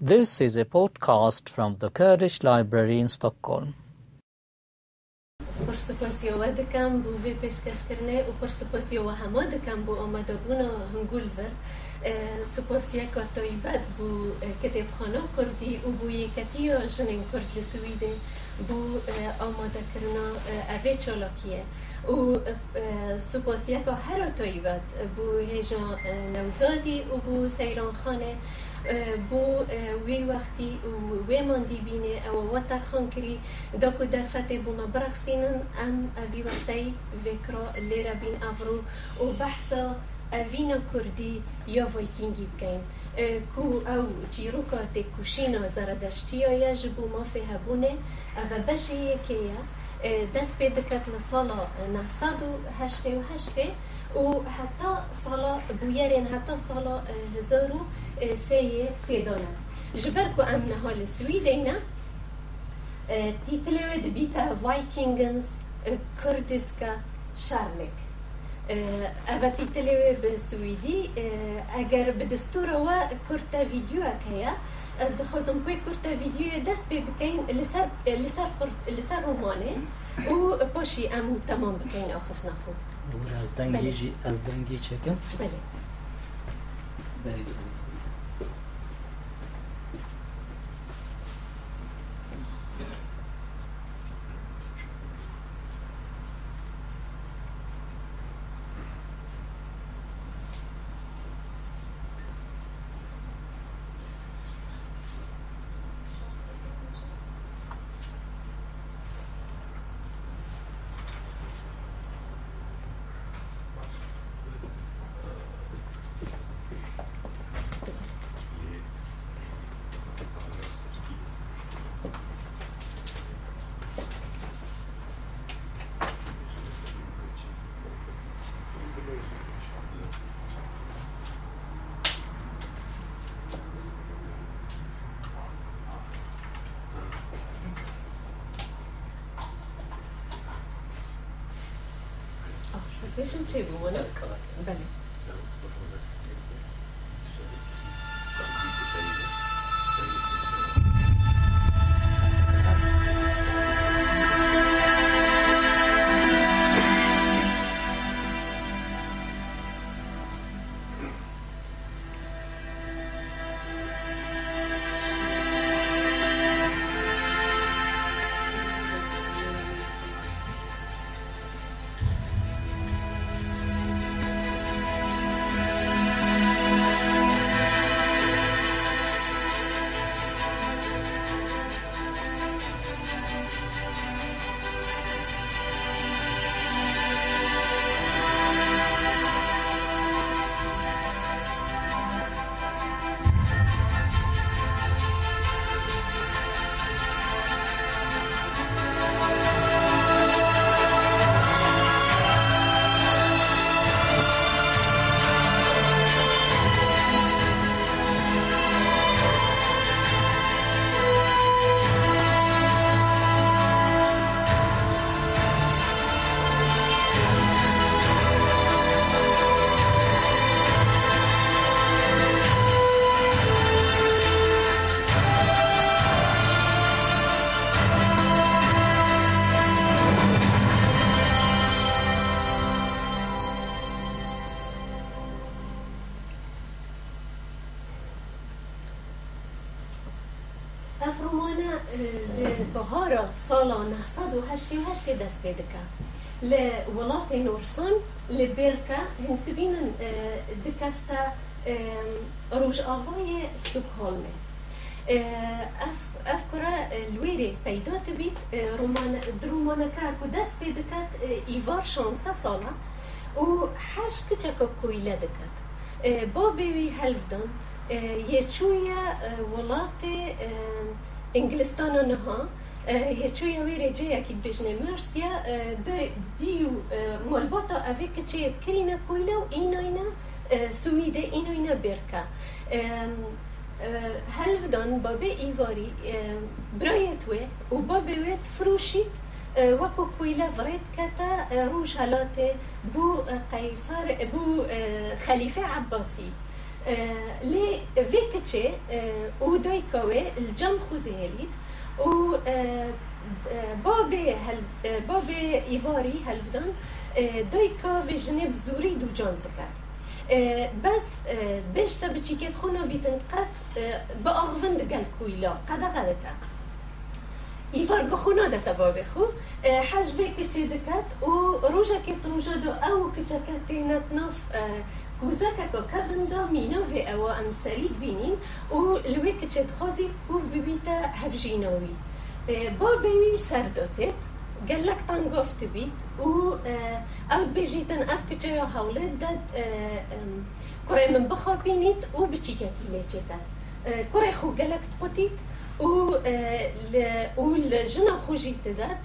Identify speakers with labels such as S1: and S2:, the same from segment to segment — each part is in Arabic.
S1: This is a podcast from the Kurdish Library in Stockholm.
S2: پرسپولیسی و دکم بو وی پیشکش کردن و پرسپولیسی و همه دکم بو آمده بودن هنگول ور سپوسیا کتای بد بو کتب خانه کردی و بو یکتی جنین کرد لسویده بو آماده کرنا اوی چالاکیه و سپوسیا که هر آتایی بد بو هیجان نوزادی و بو سیران خانه بو آه، وی وقتی وی من دی بینه أو وتر خون کری دکو در فته بو ما سینن أم اوی وقتی وکرا لیرا بین أفرو و بحثا اوین کردی یا ویکینگی بکن کو أو چیروکات کوشینا زردشتی یا جبو ما فی هبونة. أو بشه یکیه دست پیدکت لسالا به هشته و هشته و حتی سالا بویرین حتی سالا آه، هزارو سیه آه، بيدانا جبركو أمنا هالي نهال سویدینا آه، تیتلوه دبیتا وایکینگنز کردسکا شارمک اوه تیتلوه به سویدی اگر به دستور و کرتا
S1: ویدیو اکیا از
S2: دخوزم
S1: کوی
S2: كورتا فيديو دست بی لسار لسر رومانه و بوشي امو تمام بكين أخفنا خوب ئەز دەنگی چەکە بەێت. Special table, we're not come. Bene. ایوار 16 ساله او هشت کچه که کویله دکد با بیوی هلفدان چوی ولات انگلستان نها. چوی ویرجیا رجه یکی بجنه مرسیا دیو مالباتا اوی کچیت کرینه کویله و این اینا سویده این اینا برکه. هلفدان بی ایواری برایت و و با ویت فروشید. وەکو کویلە ڤڕێت کەتە ڕوژ هەلاتێ بوو قەیسار بوو خەلیفە عباسی لي فيكتشي ودايكوي الجم خوديليت و بابي هل بابي ايفاري هلفدان دايكا في جنب زوري دو جان تكات. بس بيشتا بتشيكيت خونا بيتنقات بأغفن دقال كويلا قدا غادتا يفرقوا خنودة بابخو حاج بيك تشيدكات وروجا كي تروجدو او كتشكاتينا تنوف كوزاكا كو كافندا مينوفي او ام سريك بينين ولويك تشيد خوزي كور ببيتا هفجينوي. بابي سردوتت قال لك تنقف تبيت و او بيجي تنقف كتشيو هولد داد كوري من بخا بينيت وبتشيكا كيميتشيكا. كوري خو قال لك تقوتيت و والجنا خوجي تدات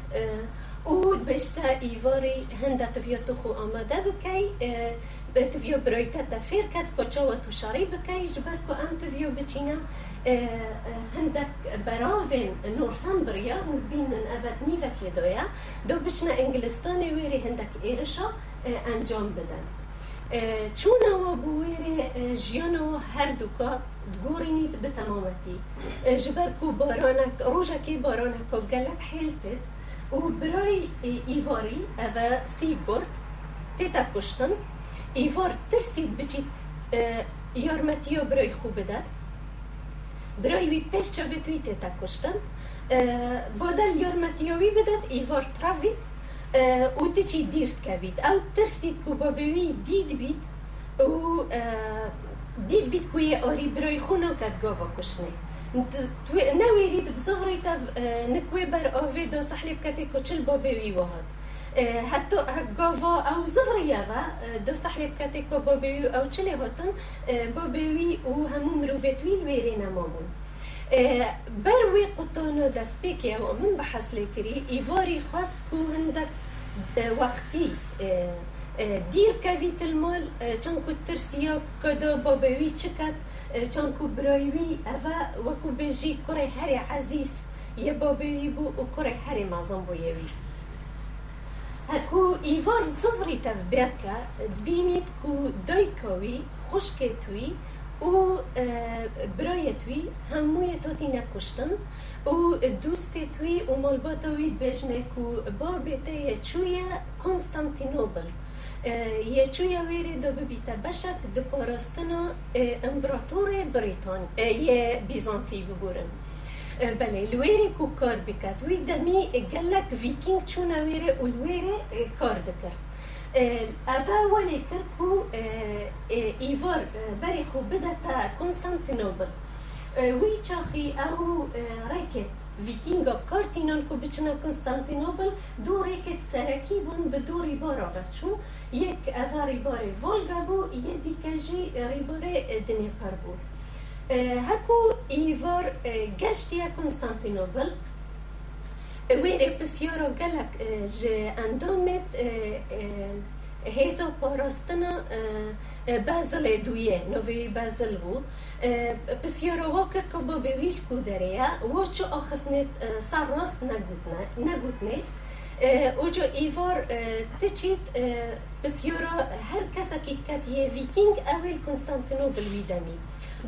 S2: و بيشتا ايفاري هندا تفيو تخو آماده بكي تفيو برويتا تفير كات كوچو تو شاري بكي جبركو ام تفيو بچينا هندك براوين نور سامبريا بين افات نيفا كيدويا دو بچنا انجلستاني ويري هندك ايرشا انجام بدن. چون و بویری جیانو هر دوکا تقورنيت بتمامتي بارانک بارانك روجك بارانك او حيلتت وبراي إيفاري أبا سيبورت تيتا كشتن إيفار ترسيت بجيت يارمتيا براي خوبدت براي وي بيش توي تيتا كشتن بادل یارمتی وی بدت إيفار ترافيت. و دیرت ديرت كابيت او ترسید کو بوي دید بید او ديد بيت كوي اوري بروي خونا كات غوفا كشني ناوي ريد بصغري تاف نكوي بر اوفي دو صحلي بكاتي كوتشل بابوي وهاد حتى غوفا أو زغري يابا دو صحلي بكاتي كو بابوي أو تشلي هوتن بابوي و همو مروفيتوي ويرينا مامون بروي قطونو دسبيكي ومن بحث لكري ايفوري خواست كو هندك وقتی دیرکەوی تلمال چەند کو ترسیە کەدا بابەوی چکات چەند کو برایوی ئەە وەکو بێژی کوڕی هەرێ عزیز یە بابەوی بوو و کوڕی هەرێ مازم بۆ یەوی هەکو ئیڤان زڤری تەبێتکە بینیت و دایکەوی خوشکێ توی و برایە توی هەموویە تۆتی نەکوشتن و دوستێ توی و مەلباتەوی بێژنێک و بابێتەیە چویە کنستانتینۆبل یه وێری دو ببیتە بەشێک دو و امبراطور بریتان یه بیزانتی ببورن. بله لویری کو کار بکات وی دمی گلک ویکینگ چون ویری و لویری کار دکر. ئەە وەێ کرد و ئیڤۆر بەری خو تا کنستانتینۆبل. وی چاخی ئەو ویکینگ ها کارتینان کو بچنە کنستانتینۆبل دو رکت سرکی بون بە دووری بۆ ڕاگەچوو یک اوا ریبار ولگا بو یه دیگه جی ریبار دنیپر بو هکو ایوار گشتیا کنستانتینوبل ویره بسیارا گلک جه اندامت هیزا پاراستنا بازل دویه نوی بازل بو. بسیارا واکر که با بویل کودریا و چو آخفنت سر راست نگوتنه. اوجا ایوار تچید بسیارا هر کسا کیت کت یه ویکینگ اول کنستانتینوبل ویدمی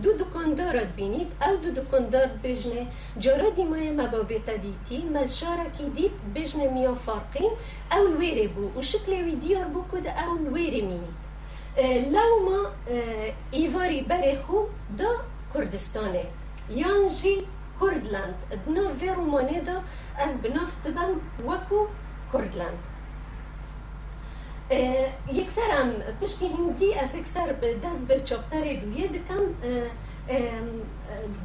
S2: دو دکاندار بینید او دو دکاندار بجنه جارا دیمای مبابتا دیتی ملشارا کی دید بجنه میا فارقین او الویره بو. و شکل وی دیار بو کد او الویره مینید. لو ما ایواری بره خو دا کردستانه. یانجی کردلند. دنا ویرومانه دا از بناف دبم وکو کردلند یکسرم پشتی هندی از یکسر دست به چاپتر دویه دکم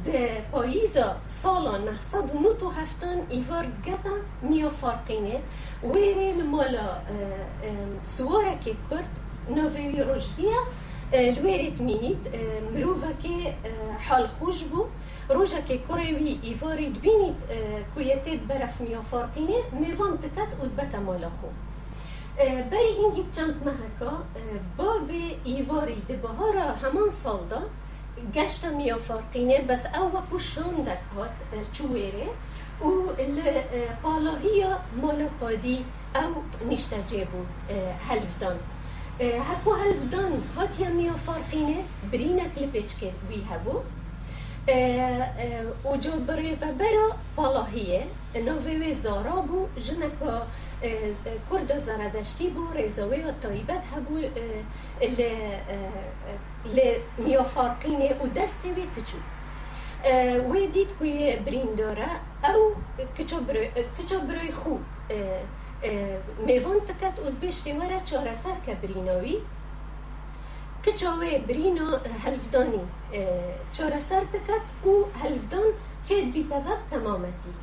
S2: ده پاییزا سالا نهصد و نوت و هفتان ایوارد گتا میا فارقینه. ویره مالا سوارک کرد نووی رشدیه. الوارد مینید مروفا که حال خوش بو. روزه که کره وی ایوارد بین کویت براف میافارقیم می‌داند که آد بته مال خو. بریم یه چند مهکا. با بی ایوارد همان سال دا گشت میافارقیم. بس او پوشانده خویره و ل حالا یا مال پادی او نشت جابو هلف دن. هکو هلف دن هاتیم میافارقیم. برینه ات بیه ابو. وجو بري فبرا بالاهيه نوفي زارابو جنكا كرد زرادشتی بو رزاوی طایبت هبو ل و دسته وی تچو. وی دید که برین داره او کچا برای خو میوان تکت و بشتی وره چاره سر که بریناوی. کچاوه برینا هلفدانی چاره سر تکت و هلفدان جد دوی تغب تمامتی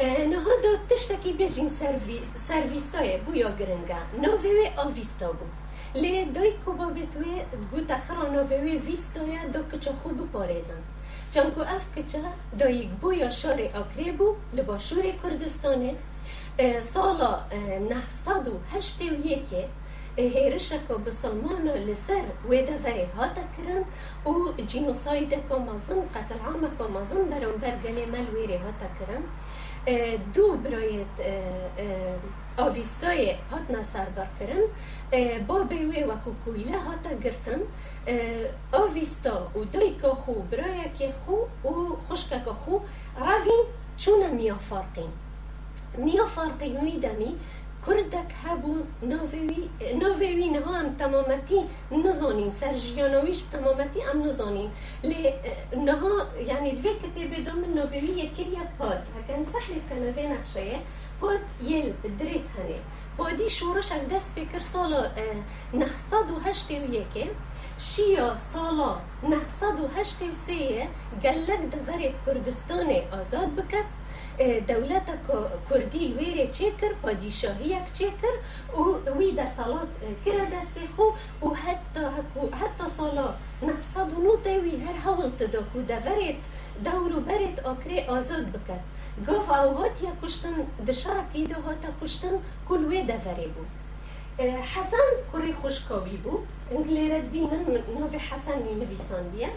S2: نها دا تشتکی بیجین سرویس سرویستای بویا گرنگا نووی آویستا بود. لی دای کوبا بتوی گو تخرا نووی ویستایا دا کچا خوب پارزن. چنکو اف کچا دای بو یا شار اکری بو لباشور کردستانه. سالا 981 هێرشەکە بسلمانە لەسەر وێدەڤەرێ هاتەکردن و جینۆسایدەکە مەزن قەتەعامەکە مەزن بەرەمبەر گەلێ مەل وێرێ هاتەکردن دوو برایەت ئاویستۆیە هاتنا سەربەرکردن با بێوێ وەکو کویلە هاتە گرتن ئاویستۆ و دایکە خو برایەکێ خو و خوشکەکە خو ڕاوین چونە میافارقین میافارقی نوی دەمی نووی نووی نه هم تمامتی نزانین سرجیانویش تمامتی هم نزانین لی نه یعنی الوی کتیب دوم نووی یکری پاد هکن سحلی کنوی نقشه پاد یل دریت هنه پادی شورش دست بکر سالا نه صد و هشت و یکه شیا سالا نه صد و هشت و سه گلک دورت کردستان آزاد بکد دولت کردی ویره چه کر پادشاهی چه کر و وی ده سالات کرا دست خو و حتی حتی سالا نهصد و نوته وی هر حول تدا کو دورت دورو برت آکری آزاد بکد گفت او هات یا کشتن دشارکی ده هاتا کشتن کل وی دوره بود حسن کره خوشکاوی بود انگلیرد بینن نوی حسن نویساندیه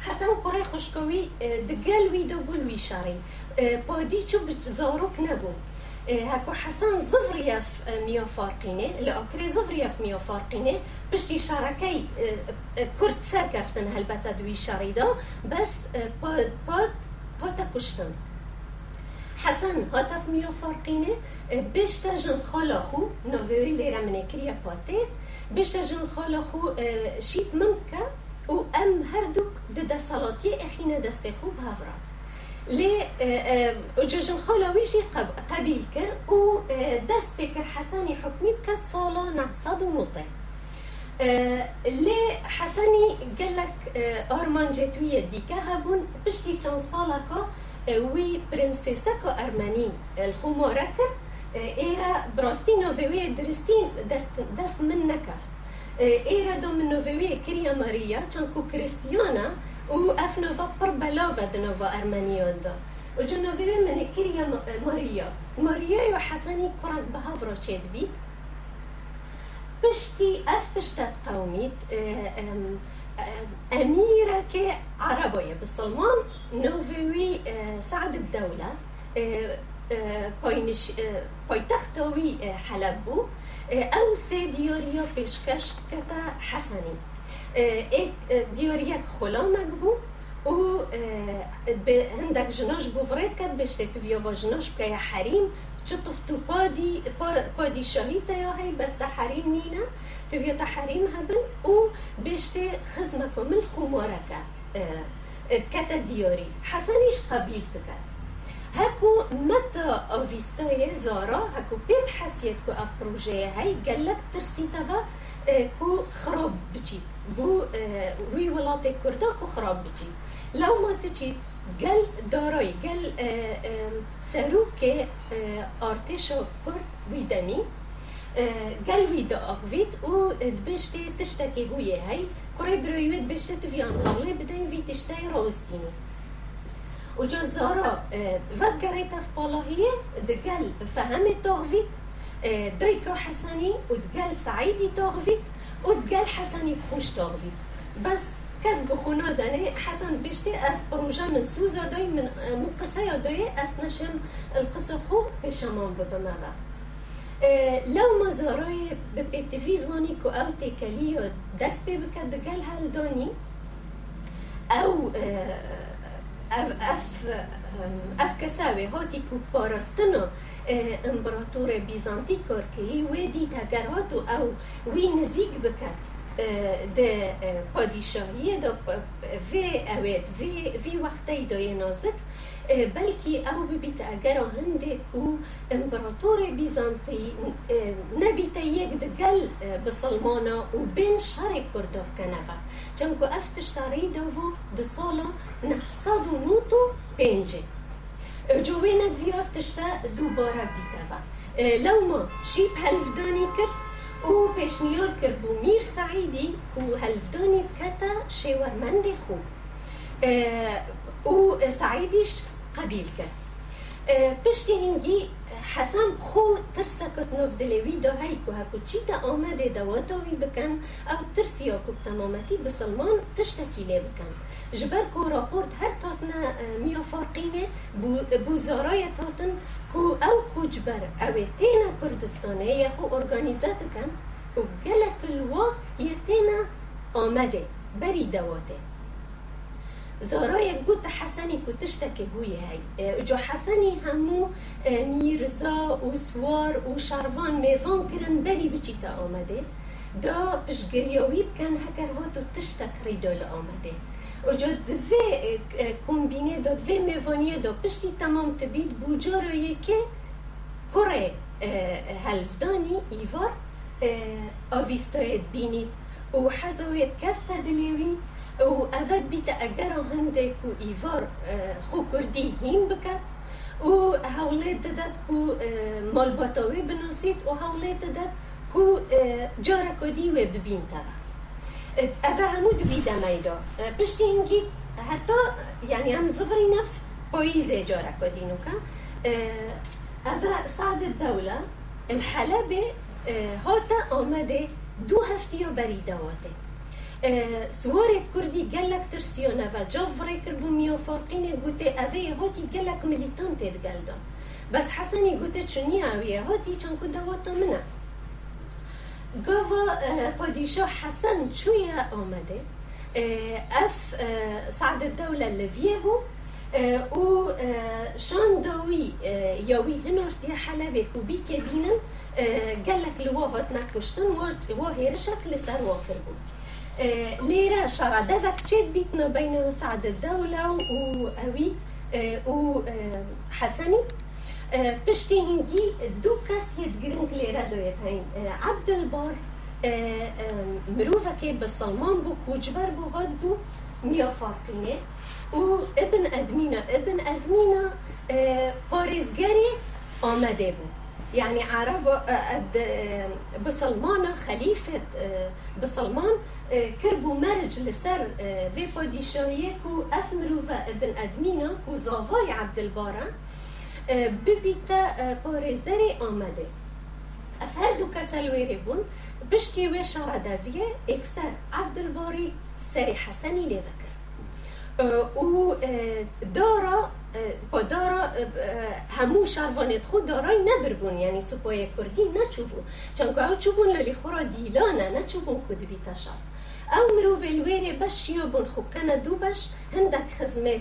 S2: حسن کره خوشکاوی دگل وی دو گل وی شاری بادی چو زاروک نبود هكو حسن زفريف ميو فارقينه لأكري زفريف ميو فارقينه بشتي شاركي كرد سركفتن هلبتا دوي شاريدا بس باد باد باتا كشتن حسن هاتف ميو فارقينه بشتا جن خالاخو نوفيري ليرا من كريا باتي بشتا جن خالاخو شيت ممكا و ام هردوك ددا صلاتي اخينا دستخو بهافرا لي جوجن خلاويجي قبيل كر و دس بكر حساني حكمي بكت صالة نعصد ونوطي لي حسني قال لك أرمان جتوية ديكا هبون بشتي كان صالكا وي برنسيسكا أرماني. الخماركا إيرا براستي نوفيوية درستين دس, دس من ماريا كانكو كريستيانا و اف نوفا پر بلاوة دنوفا ارمانيون دا و جنوفي من كريا ماريا ماريا يو حسني كرات بهافرو تشيد بيت بشتي اف تشتات قوميت أميرة كعربية بالسلمان نوفيوي سعد الدولة باينش بايتختوي حلبو أو سيديوريا بيشكش كتا حسني. ایک دیاریک خلا مگبو و هندک جناش بوفرید کرد بشته تویا و جناش بکه حریم چو تفتو پادی پادی شاهی تا یا هی بس تا حریم نینا تویا تا حریم هبن و بشته خزمکو من خمارکه کتا دیاری حسنیش قبیل هکو متا آویستای زارا؟ هکو پیت حسیت کو أف پروژه هی گلک ترسیتا و کو خراب بچید بو وی ولات کردا کو خراب بچید لو ما تچید گل دارای گل سروک ارتش کرد ویدمی گل ویدا اغوید و دبشتی تشتکی هویه هی کره برویوید بشتی تفیان غاله بدین وی تشتی راستینی و جا زارا ود گریتا في بالاهیه دگل فهمت تاغوید دايكا حسني وتقال سعيدي تغفيت وتقال حسني بخوش تغفيت بس كازغو خونا داني حسن بيشتي أف بروجا من سوزا داي من مقصايا داي اسنشم القصة خو بشمان ببمغا لو ما به تلویزیونی که أو پی بکد دگل هل دانی أو اف اف اف افکساوی هاتی کو پاراستنو امپراتور بیزانتی کار و وی دیتا او وی نزیک بکت ده پادیشاهی ده وی اوید وی وقتی دای نازک بلکی أو ببیت اگر هنده کو امپراتور بیزانتی نبیت یک دگل بسلمانا و بین شر کرده کنفا چون أفتش تاری دا بو ده سالا نحصد و نوتو پینجه جوی ندوی أفتش تا دوبارة بیتا لو ما شیب هلفدانی کرد أو پیشنیار کرد بو میر سعیدی کو هلفدانی بکتا شیورمند خو. أو سعیدیش قبيل كان پشتینگی حەسەم خۆ ترسەکەت نۆڤدلێوی داهیک و هەکو چیتە ئامادێ دەوەتەوی بکەن ئەو ترسیاکو تەمامەتی بسلمان تشتێکی لێ بکەن ji ber ku raport her tatine miyafarqînê bû zaraya tatin ku ew koçber ew ê têna Kurdistanê ye xwe organize dikin û gelek li wa yê têna amedê berî dewatê زارای گوت حسنی کو تشتکی هوی هی. جو حسنی همو میرزا و سوار و شروان میوان کرن بری بچی تا آمده. دا پشگریاوی بکن هکر هاتو تشتک ریدال آمده. و جو دوی کمبینه دا دوی میوانیه دا پشتی تمام تبید بوجارایی که کره هلفدانی ایوار آویستاید بینید. و حزوید کفت دلیوی و اوید بیت اگر هنده کو ایوار خو کردی هیم بکد و حوله داد کو مال باتاوی بنوسید و حوله داد کو جارا کدی و ببین تبا اوه همو دویده میدا پشتی اینگی حتی یعنی هم زفری نف پاییزه جارا کدینو که اوه سعد الدولة الحلبة هاتا آمده دو هفتی بری دواته سوارت كردي قالك ترسيونا فجافري كربو ميو فارقين قوتي أفي هوتي قالك ميليتان تتقالدا بس حسني قوتي شنيا أوي هوتي كان كنت واتا منا قافا باديشاه حسن شوية آمده اف سعد الدولة اللي فيهو و شان داوي ياوي هنورتي حلبك وبي كبينن قالك لوا هات نكشتن وهيرشك لسر واكربو ليرة شرع فكتشيت بيتنا بين سعد الدولة وأوي وحسني پشتی هنگی دو کس یه گرنگ لیره دوید هین عبد البار مروفة که به سلمان بو کوجبر بو هاد بو میا فارقینه و ابن ابن ادمینا پارزگری آمده بو. يعني عرب بسلمان خليفة بسلمان. کربو مرج لسر وی پادیشاهیه کو اف مروفا ابن ادمینا کو زاوای عبدالبارا ببیتا پارزر آمده اف هر دو کسل ویره بون بشتی وی عبد اکسر عبدالباری سر حسنی لیوکر و دارا با دارا همو شروانت خود دارای نبربون یعنی سپای کردی نچوبون چون که او چوبون لالی خورا دیلانه نچوبون کد بیتا أو مرو الويري باش يوبون خو كان دوباش هندك خزمت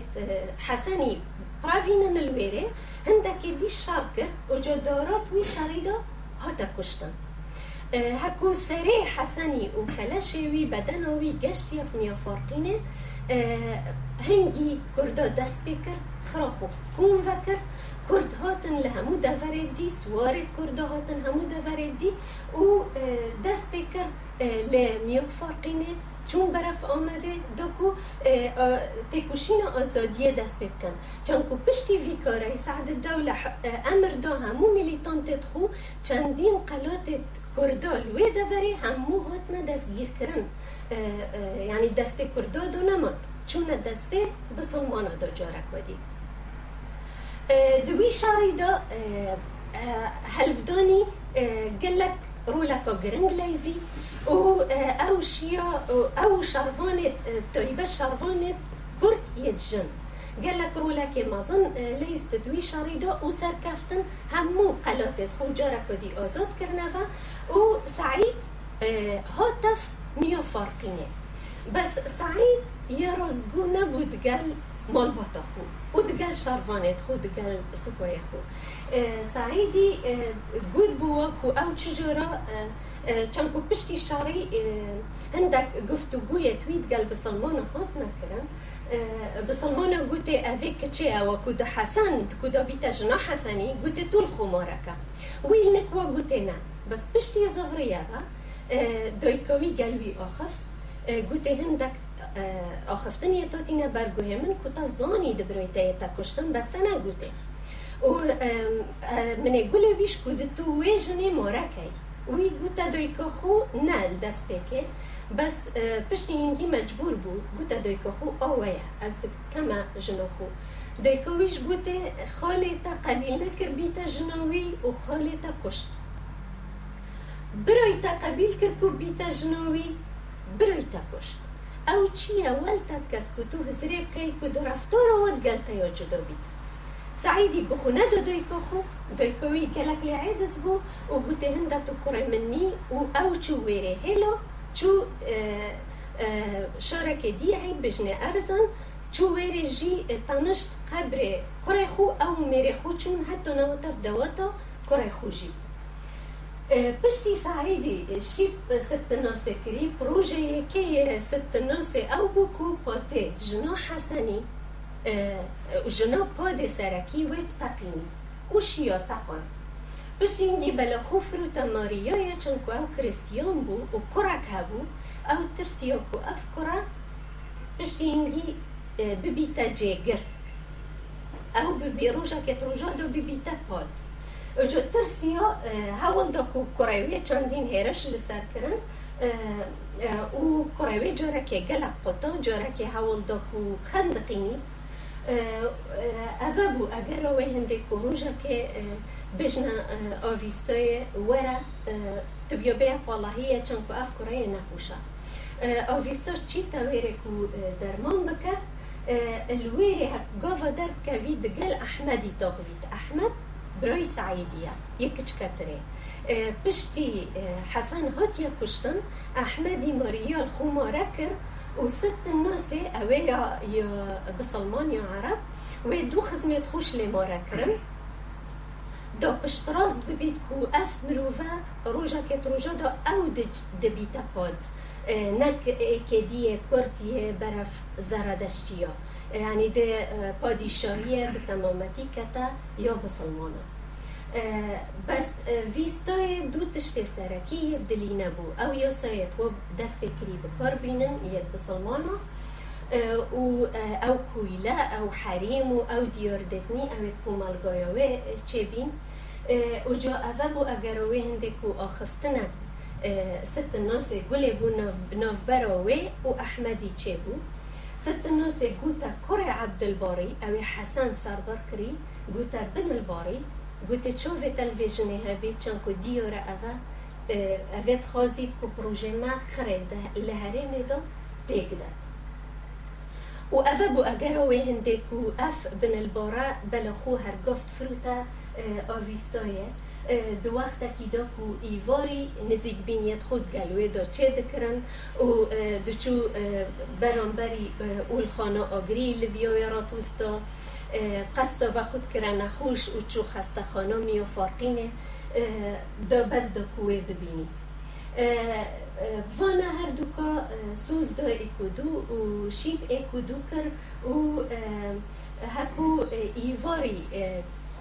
S2: حسني برافينا الويري هندك دي الشاركة وجدارات وي شريدة هاتا كشتن هكو سري حسني وكلاشي بدنوي قشتي في ميا فارقينه هنگی کردا دست بکر خراخو کون وکر کرد هاتن لهمو دورد دی سوارد کردا هاتن همو دورد دی و دست لمیو فارقینه چون برف آمده داکو تکوشین آزادی دست بکن چون کو پشتی وی کاره سعد الدولة امر دا همو ملیتان تدخو چندین قلات کردال و دوره همو هاتنا دستگیر کرن. یعنی دست کردا دو نمان چون دسته بسلمانا دا جارک ودی. دوی شاری دا هلفدانی گلک رولکا گرنگ لیزی. و أو شیا أو شروانت تایبه شروانت کرد یه جن. قال لك رولا كي مازن ليست دوي شريدة وسركفتن همو قلاتت. جارك ودي آزاد كرنفا وسعيد هاتف ميو فارقينه بس سعيد يرزقونا بودقال مال بطاخو ودقال شارفانت خو دقال سكوية خو. سعيدي قد بواكو أو چجورا چانكو بشتي شاري هندك قفتو قوية تويت قال بسلمان هات نكرن بسلمان قوتي افيك تشي وكو ده حسن كو ده بيتا جنا حسني قوتي طول خماركا ويلنك وقوتي بس بشتي زغرية دويكوي قلبي آخف. قوتي هندك آخفتنی تاتینا برگوه من کتا زانی دبرویتا تا کشتن بستنا گوته و من گله بیش کود تو ویجنی مورکی وی گوتا دویکا خو نل دست بکه بس پشتی اینگی مجبور بود گوتا دویکا خو آویا از کما جنو خو. دویکا ویش گوته خالی تا قبیل نکر بیتا جنوی و خالی تا کشت. بروی تا قبیل کر کو بیتا جنوی بروی تا کشت. أوتشيا والتت كتكوتو هزريب كي كدو رفتورو ودقلتا يوجو دوبيتا سعيدي كخونادو دويكوخو دويكوي كلاك لعيدز بو وقوتي هندا تكوري مني وأوتشو ويري هيلو تشو آه آه شركة دي هي بجنا أرزن تشو ويري جي تنشت قبري كوري خو أو ميري خو تشون حتى نوتف دواتو كوري خو جي بشتي سعيدي شيب ست ناس كري بروجي كي ست ناس أو بوكو باتي جنا حسني جنا پاد سرکی ویب تقینی اوشیا تقان پشتی اینگی بلا خوفر و تماریای چون که أو کرستیان بو و کرک هبو أو ترسیا که أف کرا پشتی اینگی ببیتا جگر أو ببی روژا کت روژا دو ببیتا پاد جو ترسیا هول دا کو کرایوی چندین هیرش لسر کرن و کرایوی جارا که گلق قطا جارا که هول دا کو خندقینی ئەە بوو ئەگەرەوەی هەندێک کۆڕژەکە بژنە ئاویستۆی وەرە تبیۆبەیە قۆڵاهەیە چەند ئەف کوڕەیە نەخوشە ئاویستۆ چیتە وێرێک و دەرمان بکات الوێرێ گۆڤە دەردکەوی دگەل ئەحمەدی تۆغویت ئەحمەد برۆی سعیدیە یەکچکەترێ پشتی حەسەن هاتیە کوشتن ئەحمەدی مەریال خومارە کرد. وست الناس اويا يا بسلمان يا عرب. ويدو خزمة خوش لي مورا كرم دو بشتراز ببيت كو اف مروفا روجا كت روجا دو أو دبيتا بود نك كدية كورتية برف زرادشتيا يعني ده پادشاهية بتمامتي كتا يا بسلمانا بس ویستای دو تشت سرکی یبدلی نبو أو یا سایت و دست بکری بکار بینن ید بسلمانا أو کویلا أو و أو دیاردتنی أو کومالگایاوه چه بین و جا اوه بو اگروه هنده کو آخفتنه ست الناس گله بو ناف براوه و احمدی چه بو ست الناس گوتا کره عبدالباری. أو حسن سربر کری گوتا بن الباری. قلت تشوفي تلفزيون هبي تشانكو ديورا أغا أفيت خازي كو بروجي ما خرد لهرمي دو تيقدر وأفا بو أجاروي هنديكو أف بن البورا بلخو هرقفت فروتا آویستایه دو وقتا کی دا کو ایواری نزیک بینیت خود گلوه دا چه دکرن و دو چو برانبری اول خانه آگری لویای راتوستا قصد و خود کرا نخوش و چو خسته خانمی و فارقینه دا بز دا کوه ببینی. وانا هر دوکا سوز دا اکودو و شیب اکودو کر و هکو ایواری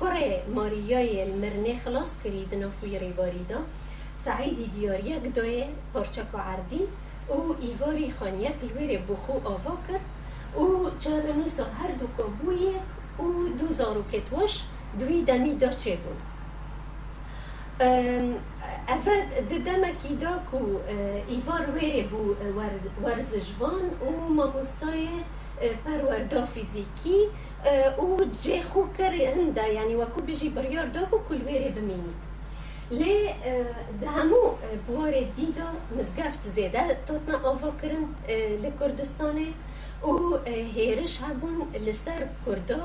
S2: کره ماریای المرنه خلاص کرید نفوی ریواری دا. سعیدی دیار یک دوی پارچک عردی و ایواری خانیت الویر بخو آوا کرد و چارنوسا هر دوکا بو یک و دو زارو کتوش دوی دمی دا چه بون اول ددمکی دا کو ایوار ویره بو ورزشوان و ماموستای پروردا فیزیکی و جه خو کر یعنی وکو بجی بریار دا بو کل ویره بمینید. لی همو بوار دیدا مزگفت زیده تاتنا آوا کرن لکردستانه. و هیرش هبون لسر کردا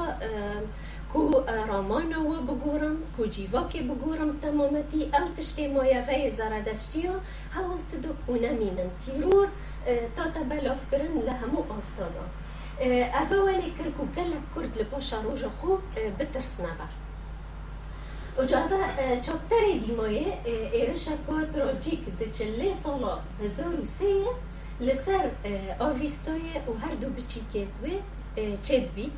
S2: کو رامان و بگورم کو جیواکی بگورم تمامتی أو تشتی مایوه زرادشتی ها حوال تدو کونه میمن تیرور تا تبلاف کرن لهمو آستادا. اوه ولی کر کو گلک کرد لپاشا روژا خو بترس نبر و جادا چاپتر دیمایه ایرشا که تراجیک دچله سالا هزار و سه لسر آویستای و هر دو بچیکت و چید بید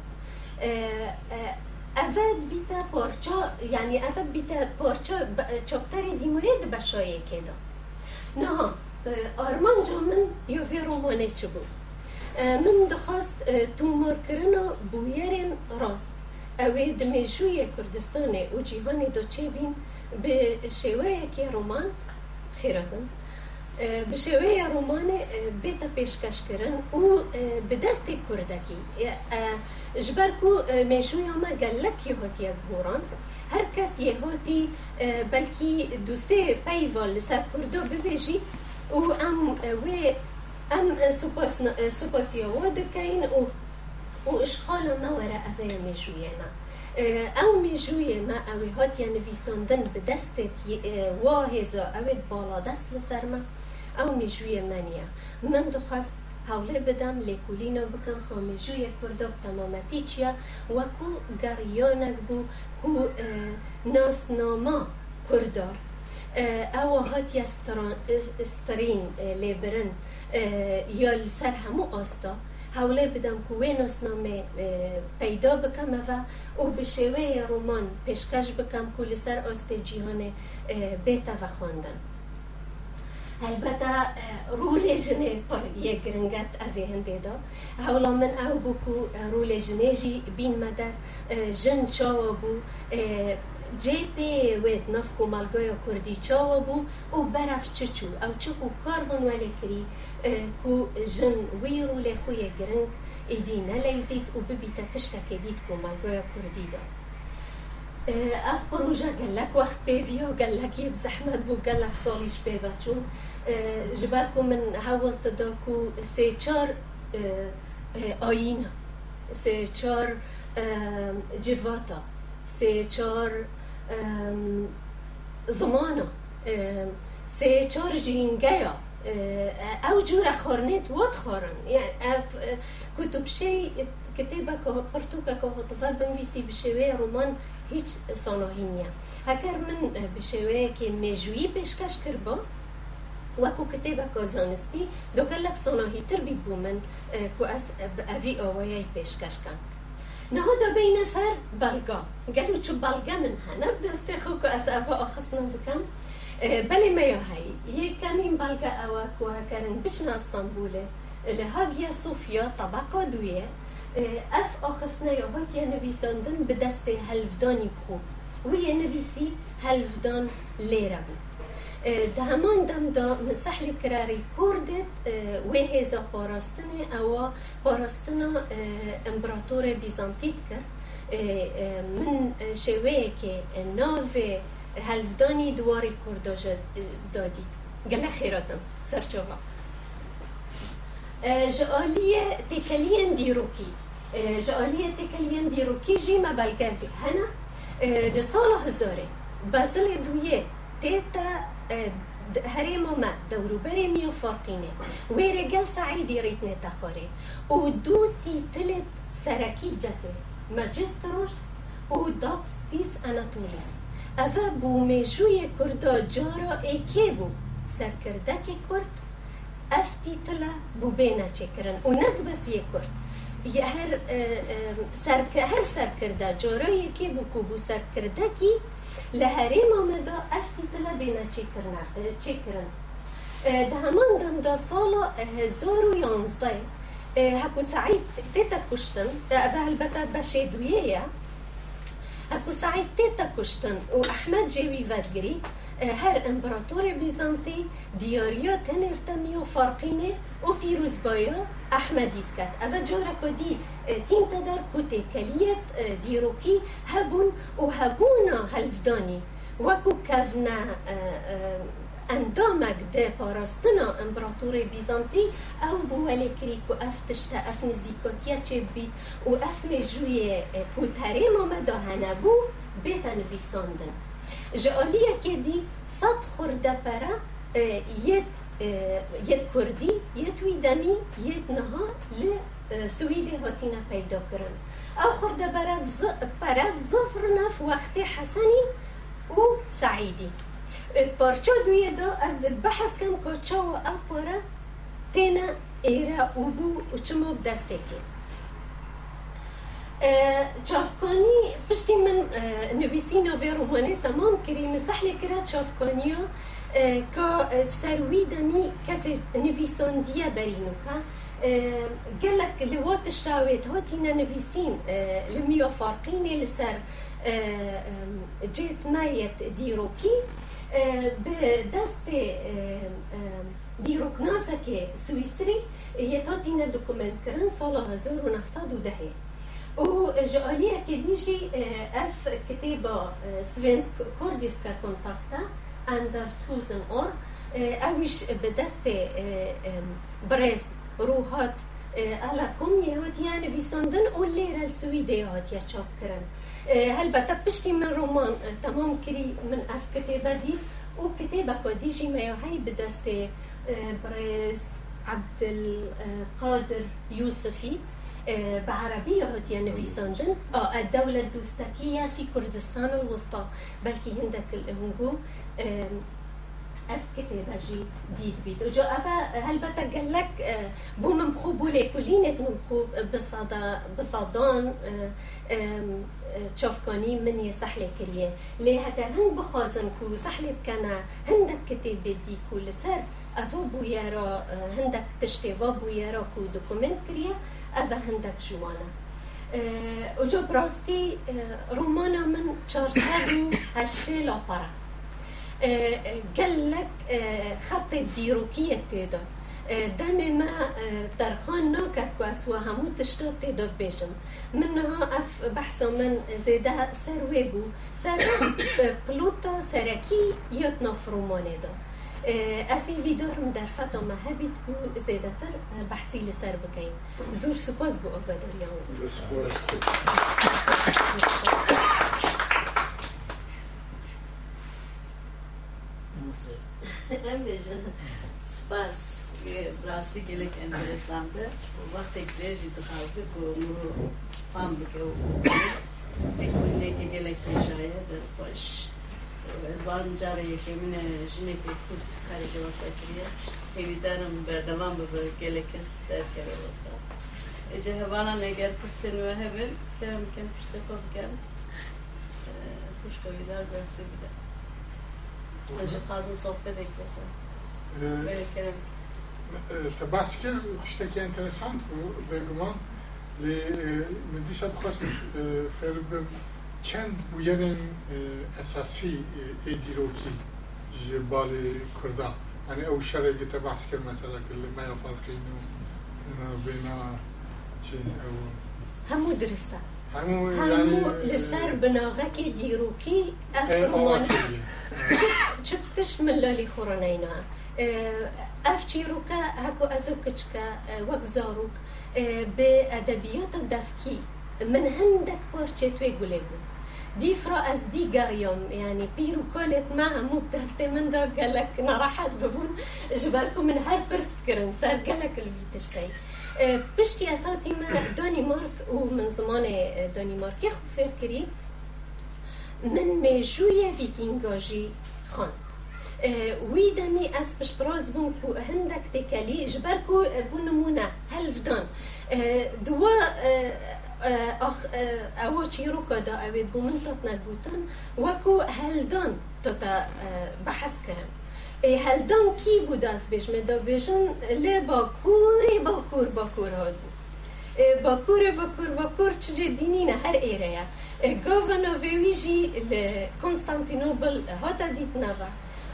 S2: اول بیتا پارچا یعنی اول بیتا پارچا چاپتر دیمایه ده بشایه کدا. نه آرمان جا من یا وی رومانه چه بود؟ من دخواست تومار کرنا بویرین راست. اوی دمیجوی کردستان و جیهان دو چه بین به شوه که رومان خیرادن به شوه رومان بیتا پیشکش کرن او به دست کردکی. جبر کو می‌شوی اما گلکی هاتی یک بوران. هر کس یه هاتی بلکی دو سه پیوال سر کردو ببیجی. و ام وی ام سپاس یاو دکین. او او اشخال ما ورا اوه می‌شوی اما او میجوی ما اوی هاتی یعنی نویساندن به دستت بالا دست لسر ئەو مێژویە منە من دخواست هەوڵێ بدەم لێکولینە بکەم خۆ مێژویە کوردۆ تەمامەتی چیە وەکو گەڕیۆنێک بوو کو ناسنامە کوردۆ ئەوە هاتیە سترین لێبرن یا لەسەر هەموو ئاستا هەولێ بدەم کو وێ ناسنامێ پەیدا بکەمەوە و بە شێوەیە ڕۆمان پێشکەش بکەم کو لەسەر ئاستێ جیهانێ بێتەوە خواندن. البته رول جنه پر یک گرنگت اوی هنده دا حالا من او بکو رول جنه جی بین مدر جن چاوا بو جی پی وید نفکو ملگای کردی چاوا بو او برف چچو او چکو کاربون ولی کری کو جن وی رول خوی گرنگ ایدی نلیزید و ببیتا تشتک دید کو ملگای کردی دا اف پروژه گلک وقت پیویا گلک یب زحمت بو گلک سالیش پیوا چون جبالكم من حاول تداكو سي چار آينا سي چار جواتا سي چار زمانا. سي چار جينجايا أو جورا خورنت وات خورن يعني اف كتب شيء كتابك برتوكا كهطفال بنفيسي بشوية رومان هیچ صناهی نیه هکر من بشویه که مجوی پیشکش کربا وەکو کتێبەکە زانستی دۆگەلک سۆناهیتر بی بوو من کو ئەس ئەوی ئەوەیە پێشکەشکان. نەهۆدا بینە سەر بەلگا گەل و چ بەڵگە من هەنە دەستی خۆکو ئەس ئەوە ئاخفتن بکەم. مەیە هەی یەکەمین بەڵگە ئەوە کوهەکەرن بچنە ئەستانبولێ لە هاگیە سوفیا تەباقا دوێ ئەف ئاخفتنەیە هاتیە نویساندن بدەستێ هەلفدانی بخۆ. ویە نویسی هەلفدان لێرە بوو. ده همان دم دا مسحل کراری کردت و هزا پاراستنه أو پاراستنا امبراتور بیزانتیت کرد من شوه که ناو هلفدانی دواری کردا دادید گله خیراتم سرچوبا جالیه تکلین دیروکی جالیه تکلین دیروکی جی مبلگوی هنا. لسال هزاره. بازل دویه. تيتا هريمو ما دورو بريميو فاقيني ويرجال سعيد ريتني تخوري ودوتي تلت سراكي دته ماجستروس ودوكس تيس اناتوليس أفا بو ميجوية كردا جارا ايكيبو سركردكي كرد افتي تلا بو بينا چكرن ونك بس يكرد هر سر هر سرکرده جارایی که بو بو سرکردکی لهری مامدا افتی تلا بینا چکرن ده همان دم دا سالا هزار و یانزده. هکو سعید تیتا کشتن. و البته بشه دویه هکو سعید تیتا کشتن. و احمد جوی ودگری. هر امپراتور بیزانتی دیاریا تنرتمیا فرقینه و پیروز بایا احمدیت کد اوه جارا کدی تین تدر کتی کلیت دیروکی هبون و هبونا هلفدانی. وکو کفنا اندامك ده پاراستنا امبراطور بیزانتی. أو بولی کری که اف تشتا اف بید و اف مجوی پولتره مامدا هنبو بیتا نویساندن که دی صد خورده پرا یت یت کردی یت ویدمی یت نها ل سویدی هاتینا پیدا کرن أو خورده برد ز... برد زفر نف وقت حسنی و سعیدی پارچه دوی دا از بحث کم که چا و اپارا تینا ایرا أو بو و چما دست که چافکانی پشتی من نویسینا و رومانه تمام کری مسح کرا چافکانیا که سروی دمی کسی نویساندیه برینو قال لك اللي هو التشراويت هوتينا نفيسين لميو فارقين لسر جيت مايت ديروكي بدست ديروك ناسك سويسري يتاتينا دوكومنت كرن صالة هزار ونحصاد ودهي وجالية كديجي اف كتابة سفينسك كورديسكا كونتاكتا اندر توزن اور اوش بدست برز روحات على كم هات يعني بيساندن والليرة السويدية هات يا شاكرن هل بتبشتي من رومان تمام كري من اف كتابة دي وكتابة كوديجي ما هاي بدست بريس عبد القادر يوسفي بعربية هات يعني بيساندن آه الدولة الدوستاكية في كردستان الوسطى. بلكي هندك الهنجو أف كتابة جي ديد بيت. وجو أفا هل قال لك بو ممخو بولي كلينت ممخو بصدا بصادان تشوفكاني من يصح لك كرية. لي هذا هن بخازن كو صح لك كان هندك كتابة دي كل سر أفو بو يرا هندك تشتي بو يرا كو دوكومنت كرية. هذا هندك جوانا. وجو براستي رومانا من 408 لابارا قال لك خط الديروكية تيدا دمي ما درخان نوكت كواس وهمو تشتوت تيدا بيشم منها اف بحثا من زيدا سر ويبو سر بلوتا سركي يتنا فتا ما هبید ئەسی ویدۆرم دەرفەتە مەهەبیت و تر بحثی لسر بکنیم زور سپاس
S3: بۆ ئەو سپاس. ئەم بێژە سپاس ڕاستی گەلێک ئەنتەرسانتە وەختێک درێژی دخوازی بۆ فهم فام بکە که لیک پێشایە دست باش. cara yekemine jine ke kut kare ke vasa kriya. Evitanım berdavam bu gelek der ke vasa. Ece havana ne gel pırsen ve hemen kerem kem pırse kov gel. Kuşka gider verse gider. Ece fazla sohbet eklesin.
S4: تباسكر تشتكي انترسانت بگمان لی ندیشت خواست فرب چند بویرن اساسی ایدیروکی جبال کردا يعني أو شرعي تبحث كل مثلا كل ما يفرقين بين شيء أو؟
S2: همو درستا
S4: همو
S2: همو
S4: يعني
S2: لسر بناغكي ديروكي افرمان. شفتش من لالي خورانينا افچیروکا هکو ازوکچکا وک زاروک به ادبیات دفکی. من هندك پارچه توی گله دي فرا از دیگر یوم یعنی پیرو کلت ما همو بدسته من دا قالك نراحت ببون جبالكم من هر برست قالك الفيتشتاي بشتي اساتي ما دانمارك ومن زمان دانمارك يخو فكري من ميجوية فيكينغاجي خان وی دمی از پشتراز بون کو هندک تکلی جبرکو بون نمونة هلفدان دوا آخ أو چیرو کدا اوید بو من تات نگوتن وکو هلدان تاتا بحث کرن. هلدان کی بود از بیش؟ مدا بیشن لی باکوری باکور باکور هاد بود. باکور باکور باکور چجه دینینه هر ایره یا. گاونا ویجی لکنستانتینوبل هاتا دیت نوه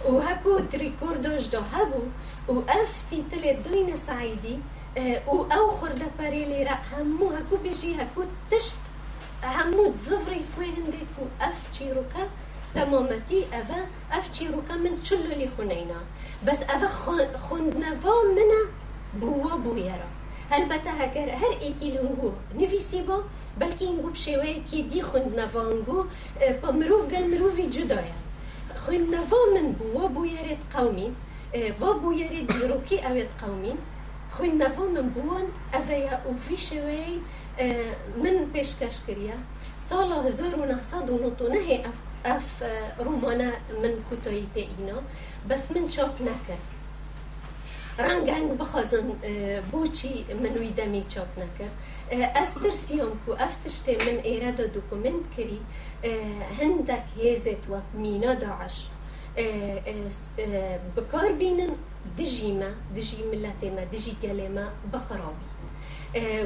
S2: وهكو تريكوردوش دو هبو. وأفتي تلي دوين سعيدي و أو خورده پریلی را همو هکو بجی هکو تشت. همو تزفری فوی هندك و اف چیروکا تمامتی اوه أف چیروکا من چلو لی خونینا بس اوه خوندنوا منه بوا بویرا البته هگر هر ایکی لنگو نویسی با بلکه اینگو بشوه که دی خوندنوانگو با مروف گل مروفی جدایا خوندنوا من بوا بویرت قومین و بویرت دیروکی خوێندەفۆندم بوون ئەڤەیە و فیشەوەی من پێشکەش کردە ساڵە هزار و نەسەد و نۆ نەهێ ئەف ڕوومانە من کوتۆی پێئینە بەس من چاپ نەکرد. ڕەنگەنگ بخوازن بۆچی من وی دەمی چاپ نەکرد. ئەس ترسیۆم و ئەف تشتێ من ئێرەدا دوکمنت کردی هەندێک هێزێت وەک مینە داعش. بکار بینن دجی ما دجی ملت ما دجی گله ما بخرابی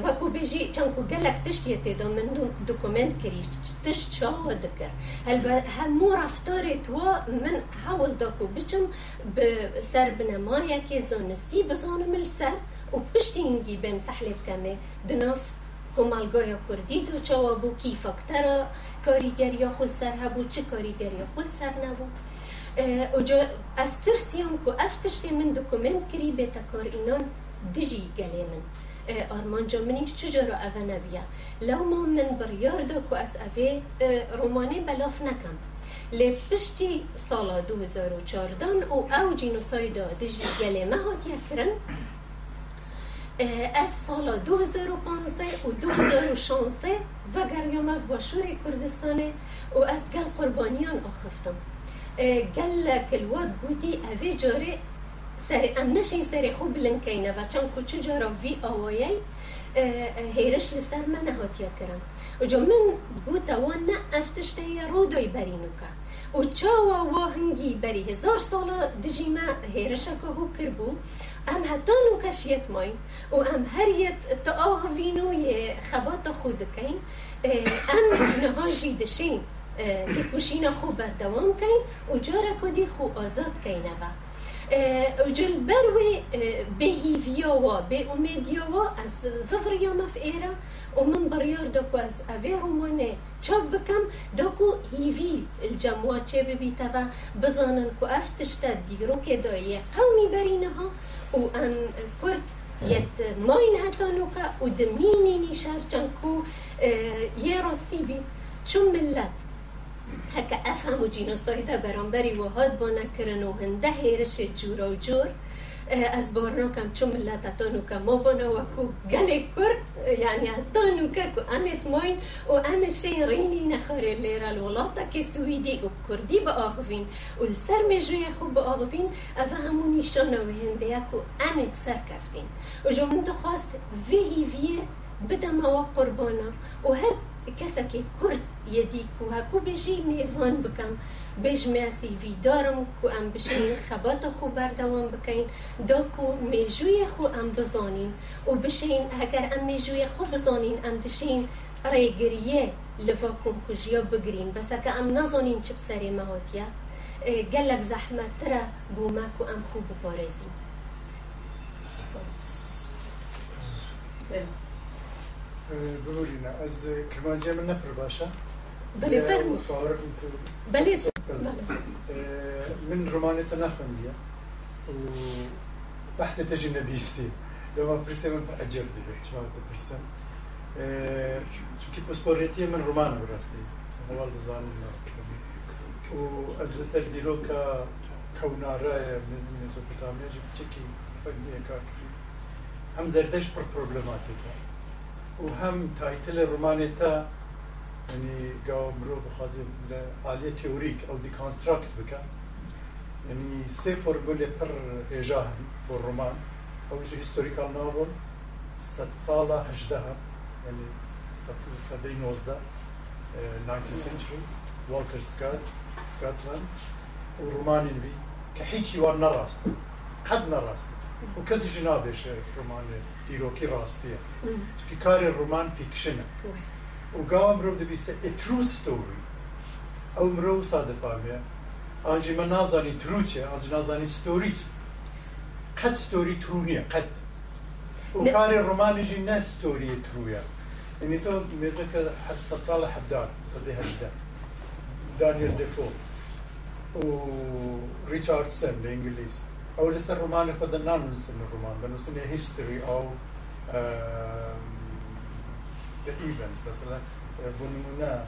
S2: وەکو بێژی چەندکو گەلک تشتێتێ دا من دکمنت کری تشت چاوە دکر هەموو ڕفتارێت وە من هەوڵ داکو بچم سەر بنەمایەکێ زانستی بزانم سەر و پشتینگی بێم سەحلێ بکەمێ دناف کۆمەلگایە کوردی و چاوە بوو کی فاکتەرە کاریگەریە خول سەر هەبوو چ کاریگەریە خول سەر نەبوو. ئەس ترسیام کو ئەف تشتێ من دکمنت کری بێتە کار ئینان دژی گەلێ من. آرمانجا منیش چجورا اوه نبیه لو ما من بریار دا که از اوه رومانه بلاف نکم. لی پشتی سالا 2014 او او جینوسای دا دجی گلی مهات کرن. از سال 2015 و 2016 و گریام باشور کردستانه و از گل قربانیان آخفتم. قال لك الواد قوتي افي جوري ساري امنشين ساري خوب لنكينا فاتشان كوتشو جارو في اوياي هيرش لسان ما نهوت يكرم وجو من قوتا وانا افتشتي رودوي برينوكا و چاوا و هنگی بری هزار سال دجیما هیرشا که هو کربو ام هتان و کشیت ماین و ام هریت تا آه وینو خبات خود کن ام نهاجی دشین تکوشین خوب دوام کین و جارا کدی خو آزاد کینه و. جل بروي بهيفيا و بأميديا و از زفر يوم في إيرا ومن بريار دكو از أفي روماني چاب بكم دكو هيفي الجموع چه ببيتا بزانن كو افتشتا ديرو كدا قومي برينها و ام كرد يت ماين هتانوكا و دميني نشار چنكو يه راستي بيت شو ملت هکه افهم و جینوسایده برانبری و هاد با نکرن و هنده هیرش جور و جور از بارنا کم چون ملت تانو که ما بانا و کو گل کرد یعنی تانو که کو امت ماین و شین رینی نخاره لیر الولاتا که سویدی و کردی با آغوین. و سر مجوی خوب اوه همون نشان و هنده کو امت سر کفتین. و جو من خواست وی ویه بدم و قربانا. و هر کەسێکی کورد یەدیک و هەکوو بێژی میێوان بکەم. بێژمێسی ویدارم و ئەم بشین خەباتە خو بەردەوام بکەین. داکو مێژوویە خو ئەم بزانین. و بشین هەگەر ئەم مێژوویە خو بزانین ئەم دشین ڕێگریە لەڤکم کوژیا بگرین. بەسەکە ئەم نازانین چ بسەرێ مەهاتە گەلک زەحمەترە بۆ ماک و ئەم خوب بپارێزین.
S4: بقولينا از كرمانجي من نفر باشا
S2: بلي فرمو. بلي
S4: من رومانية نخن ليا وبحث تجي نبيستي لو ما برسم من أجر دي بيت ما برسم چونكي باسبوريتي من رومان براستي هو الزان و لسر ديروكا كونارا من ميزوبوتاميا جبت تشيكي فقدي كاكري هم زردش بر بروبلماتيكا وهم تايتل رومانيتا يعني قاو مرو بخازي لآلية تيوريك أو ديكونستراكت بكا يعني سي فورمولي بر إيجاهن بالرومان أو يجي هيستوريكال نوفل ست صالة هجدها يعني سدي نوزدا 19th century والتر سكات سكاتلاند وروماني بي كحيتشي وان نراست قد نراست. وكذا جنابش روماني دیرۆکی ڕاستیە. چکی کاری ڕۆمان فیکشنە. و گاوا مرۆڤ دەبیستە ئترو ستۆری. ئەو مرۆڤ سادەپامێ ئاجی من نازانی تروچێ ئاج نازانی ستۆریچ قەت ستۆری ترو نییە قەت. و کاری ڕۆمانیژی نە ستۆریە ترویە. یعنی تۆ مێزەکە ساڵە حەدار سەدەی هەشدا دانیل دفۆ. وريتشاردسون الانجليزي أو لسه الرومان خد نان من الرومان بنسميه هيستوري أو ذا ايفنتس مثلا بنمونا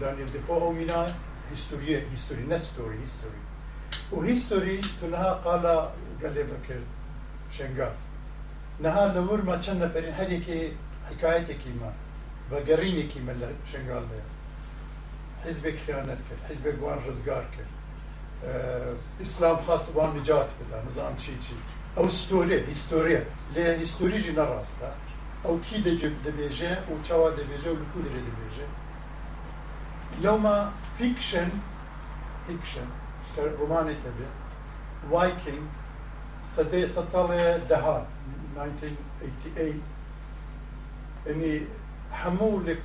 S4: دانيال ديفو أو مينا هيستوري هيستوري نستوري هيستوري وهيستوري تنها قال قال لي بكر شنقا نها نور ما كنا برين هذيك حكايتك ما بقريني كيما شنقال حزبك خيانت کرد حزبك وأن İslam has vam nicat bida, nizam çi çi. Ew storiye, historiye, lê hîstorî ne rast e. Ew kî de dibêje, û çawa dibêje û li ku derê dibêje. Lewma fiction, fiction, romanê tebe, Viking, sedê sed salê deha, 1988, yani hemû li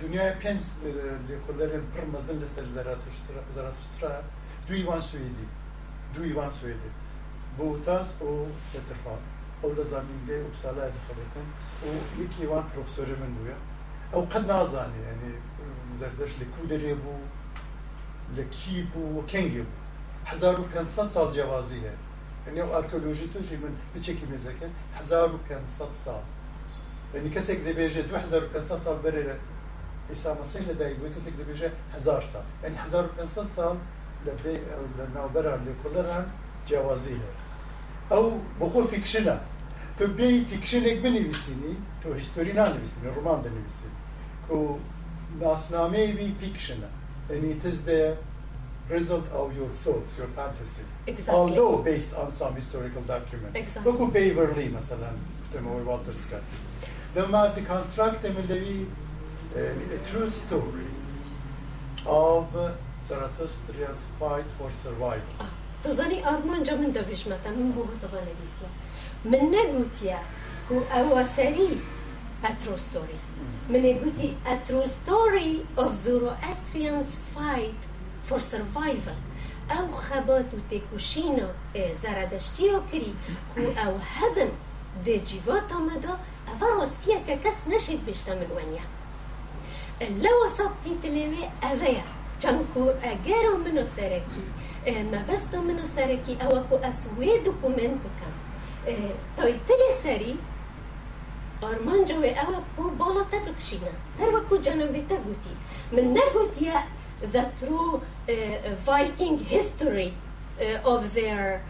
S4: dünyaya pênc lêkollerên pir mezin li ser Zaratustra سویدی دو ایوان سویدی بوتاس او سترفان او لزامین بي وبسالا دخلتن ويكي وان بروفيسور من بويا او قد نازاني يعني زردش لكودري بو لكي بو وكينجي بو حزارو بيانسات سال جوازية يعني او اركيولوجي توجي من بتشكي مزكن حزارو بيانسات سال يعني كسك دبيجة 2500 سال بري عيسى مسيح لداي بوي كسك دبيجة هزار سال يعني 1500 سال لبي لناوبرا لكلنا جوازية او بخور فيكشنا تو بي فيكشنك بنويسيني تو هيستورينا نويسيني رومان بنويسيني كو ناسنامه بي فيكشنا يعني it is the result of your thoughts, your fantasy.
S2: Exactly.
S4: Although based on some historical documents.
S2: Exactly.
S4: لوكو بيفرلي مثلا تموي والتر سكوت لما deconstruct من اللي a true story of Zarathustria's fight for survival.
S2: تظني أرمان جا من دبش متى؟ من بوه تغنى بيسلا من نقوتيا هو true story من true story of Zoroastrians fight for survival. أو خباتو تيكوشينو زرادشتيو كري كو أو هبن دي جيفوتا مدى أفروستيا ككس نشد بيشتا من ونيا لو صبتي تلوي أفيا چانكو أجارو منو سركي ما بستو منو سركي أو أكو أسوي دوكومنت بكم تايتلي سري أرمان جوي أو أكو بالا تبكشينا هر وكو جنوبي تبوتي من نبوتيا the true uh, Viking history of their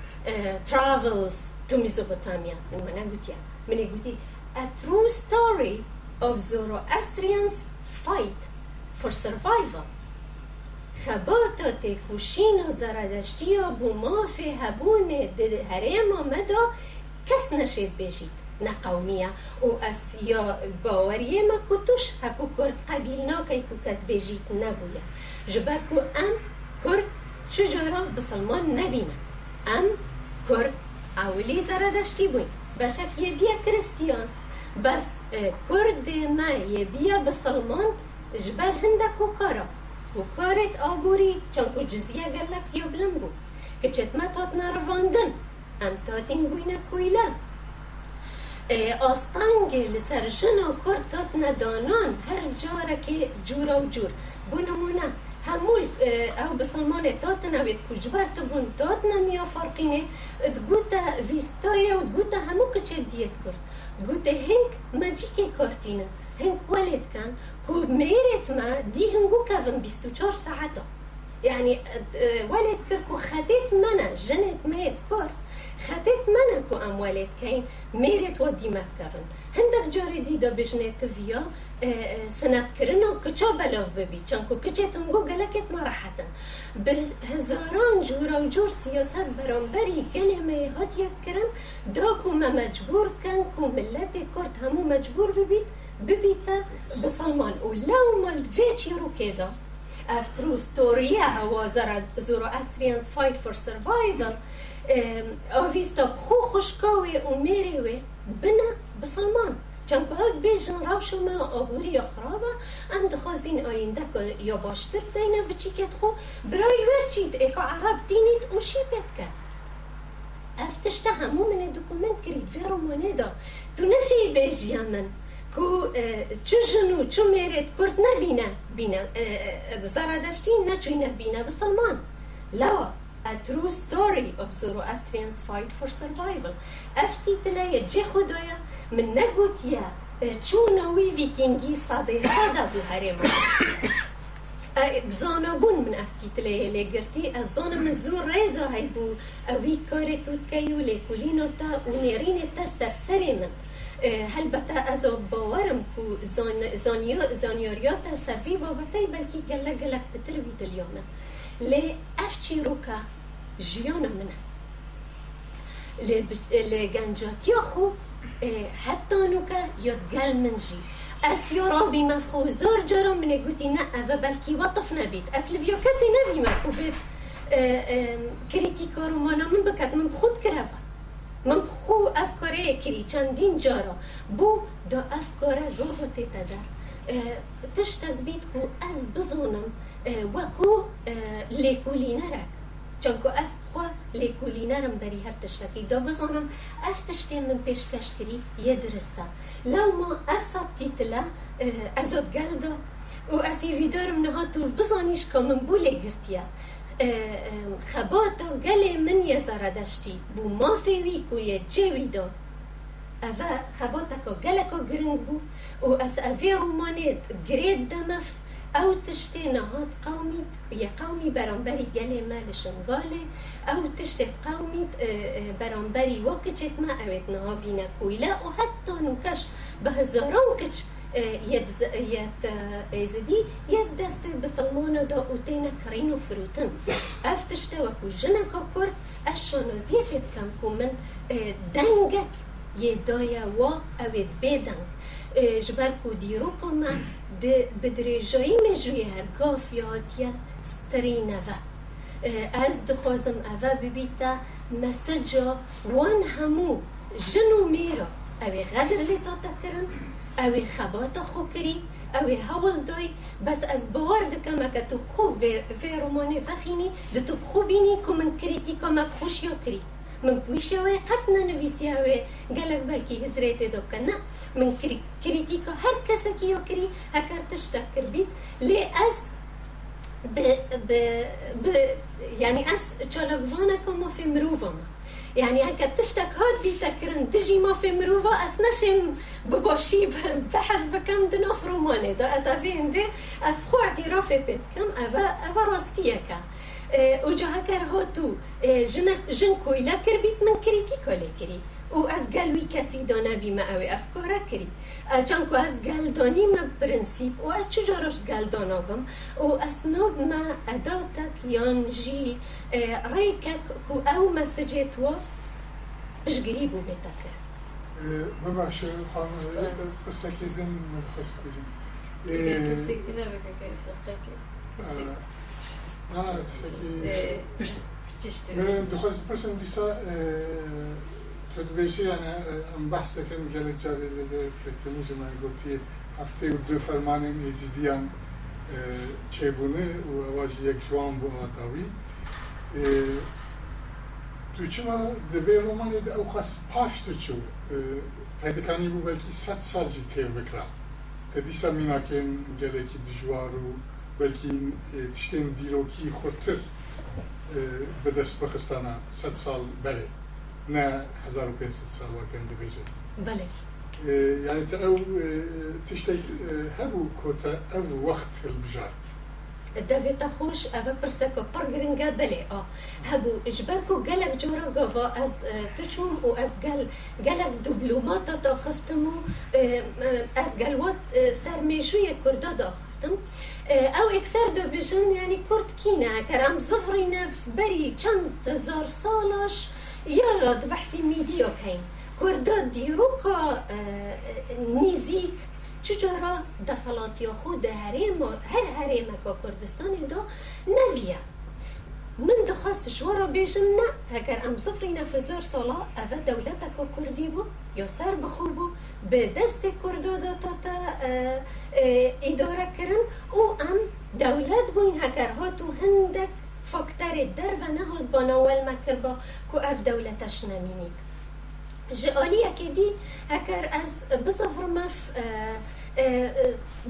S2: travels to Mesopotamia. من مناغوتيا من يقولي a true story of Zoroastrians fight for survival. کباتا تکوشینا زردشتیا بوماف هبون هرم آمدا کس نشید بجید. نه قومیه. و از یا باوریه ما کتوش هکو کرد قبیل ناکی که کس بجید نبویه. جبر ام کرد چجورا بسلمان نبینه. ام کرد اولی زردشتی بوین. بشک یه بیا کرستیان. بس کرد ما یه بیا بسلمان جبر هندک و Hokaret agorî çan ku cizya gelek yoblim bû ki تات hatna rivandin em tatîn بوینه کویلا آستانگ لسر جنا کرد تات ندانان هر جاره که جور و جور. بو نمونه همول او بسلمان تات نوید کجبر تبون تات نمیا فرقینه دگوتا ویستای و دگوتا همو کچه دیت کرد. دگوتا هنگ مجیک کارتینه هنگ ولید کن. كو ميرت ما دي هنقو كافن بيستو چار ساعتا يعني ولد كركو خدت منا جنت ميت كرت خدت منا كو أم ولد كاين. ميرت ودي مكافن هندك جاري ديدا بجنت فيا سنت كرنا كچا بلاف ببي. چانكو كچتم گو گلکت نراحتا بهزاران جورا و جور سیاست برانبری کلمه هات یک کرن. دا کو ما مجبور کن. کو ملت کرد همو مجبور ببید ببیتا بسلمان و لو ما فيتش يرو كده افترو ستوريا هو زورو استريانز فايت فور سرفايفل اوفيستا بخو خشكاوي وميريوي بنا بسلمان جەمگوهار بێژن ڕاوشمە ئابووری یا خرابه، ئەم دخوازین ئاینده یا باشتر دەینە بچیکێت خو. برای وە چیت ئێکا عرب دینیت او پێت کرد ئەف تشتە هەموو منێ دکومنت کردی فێ دا. تو نشی بێژیان من. کو چه جنو چه میرد کرد نبینه. بینه زرادشتی نچوینه بینه بسلمان لا. A true story of Zoroastrians fight for survival. افتي تلايا جي خدايا من نقوتيا ڤیکینگی سادەی سادا بوو هەرێمە بزانە بوون من ئەفتی لێ لێگرتی ئە زۆنە من زوو ڕێزە هەیبوو ئەوی کارێت توتکەی و لێکولینۆتا و نێرینێتە سەرسەرێ من هەلبەتە ئەزۆ باوەرم و زانیۆریۆتە سەڤی بابەتەی بەلکی گەلە گەلک پتروی دلیۆنە لێ لي أفتشيروكا جيونا منها لي, بش... لي جانجات يخو حتى نوكا يتقال منجي أسيو ربي مفخو زور جرو من قوتينا أفا بلكي وطفنا بيت أسلفيو كسينا بيما و كريتيكور مانا من بكات من خود كرافا من خو افكاري كري چندين جارو بو دو أفكاري روغو تتدر تشتك بيتكو از بزونم وەکو لێکولینەرەک چونکو ئەس بخوا لێکولینەرم بەری هەر تشتەکەی دا بزانم ئەف تشتێ من پێشکەشکری یە درستە. لەوما ئەف سابتیتلە ئەزۆت گەلدا و ئەسی ویدارم نەهات و بزانیش کە من بوو لێگرتیە. خەباتە گەلێ من یە زەرەدەشتی بوو مافێوی و یە جێویدا ئەڤە خەباتەکە گەلەکە گرنگ بوو و ئەس ئەڤێ ڕوومانێت گرێت دەمەف او تشتی نهاد قومید یا قومی برانبری گل مالشم گاله او تشتی قومید برانبری وکچت ما اوید نها بینا کویلا و حتی نوکش به هزاران کچ یت زدی یت دست بسلمان دا اوتین کرین و فروتن. افتشت وکو جنکا کرد اشانو زیفت کم کومن دنگک یه دایا و اوید بیدنگ. جبر دیروکو ما بدريجي مجويه قوف يوتيا سترينا فا أه، از دخوزم أفا ببيتا مسجا وان همو جنو ميرو اوي غدر لي تو تكرم اوي خبات خو كري اوي هول دوي بس از بورد كما كتب خو في روماني فخيني دتب خو بيني كومن كريتيكو ما بخوش يو كري tu xû bînî ku min krîtîka me xweşiya kirî من گەلک بەلکی هزرێتێ دۆکەنە من کریتیکە هەر کەسێکی یۆکری هەکار تشتە کردبیت لێ ئەس ینی ئەس چالەگوانەکە مافێ مرۆڤمە يعني هكا تشتك هاد بيتا كرن تجي ما في مروفا أس نشم بباشي بحس بكم دنا فروماني دا أس أفين دي أس بخو اعترافي بيت كم أفا أفا راستيكا. او جا هکر ها تو جن کوی لکر بیت من کریتی کلی کری. و از گل وی کسی دانا بیما اوی افکاره کری. چون که از گل دانی ما پرنسیب و از چجا روش گل دانا بم؟ و از نوب ما اداتک یان جی ریکک که او مسجیت و بشگری بو بیتا کر
S5: ببخش خانم پرسکیزن خواست کجیم
S3: پرسکی نبکه که
S5: دخواست پرسم دیسا تو دویسی یعنی ام بحث دکن گلک جاری لده فکتمیز من گفتی هفته و دو فرمان ایزیدیان چێبوونێ و ئەواژی یەک جوان بۆ ئاتاوی تو چما دەبێ ڕۆمانێ ئەو خەس پاش چوو پەیدەکانی بوو بەلکی سە ساڵجی تێ بکرا کە دیسا میناکەن گەلێکی دژوار و بەلکی تشتێن دیرۆکی خورتر بەدەست بەخستانە سە ساڵ. بەرێ نە 1500 ساڵ وەکەن دەبێژێت
S2: بله.
S5: یعنی ئەو تشتێک هەبوو کۆتە ئەو وەخت هەلبژار
S2: دەوێتە خۆش ئەوە پرسەکە پڕ گرنگە بلێ ئا هەبوو ژبەر و گەلک جۆرە گەڤ ئەس تچوم و ئەس گەل گەلک دوبلوماتە تا خفتم و ئەس گەلوات سەرمێژویە کووردا داخفتم. ئەو ئەکسەر دەبێژن ینی کورد کینە کەرام زفڕینە بەری چەند هزار ساڵش یاڕا بەحسی میدیۆکەین. کوردە دیرۆکە نزیک چجارە دەسەڵاتیا خۆ دە هەرێم هەر هەرێمەکە کوردستانێدا نەبیە. من دخواست شوارە بێژم نە هەگەر ئەم زفرینە فزۆر ساڵا ئەvە دەولەتەکە کوردی بوو. یا سر بخور بو به دست کردودا تا تا اداره کرن. او ام دولت بوین هکرها تو هندک فکتر در و نهاد با نوال مکر با که اف دولتش نمینید. جعالی اکیدی هکر از بزفر مف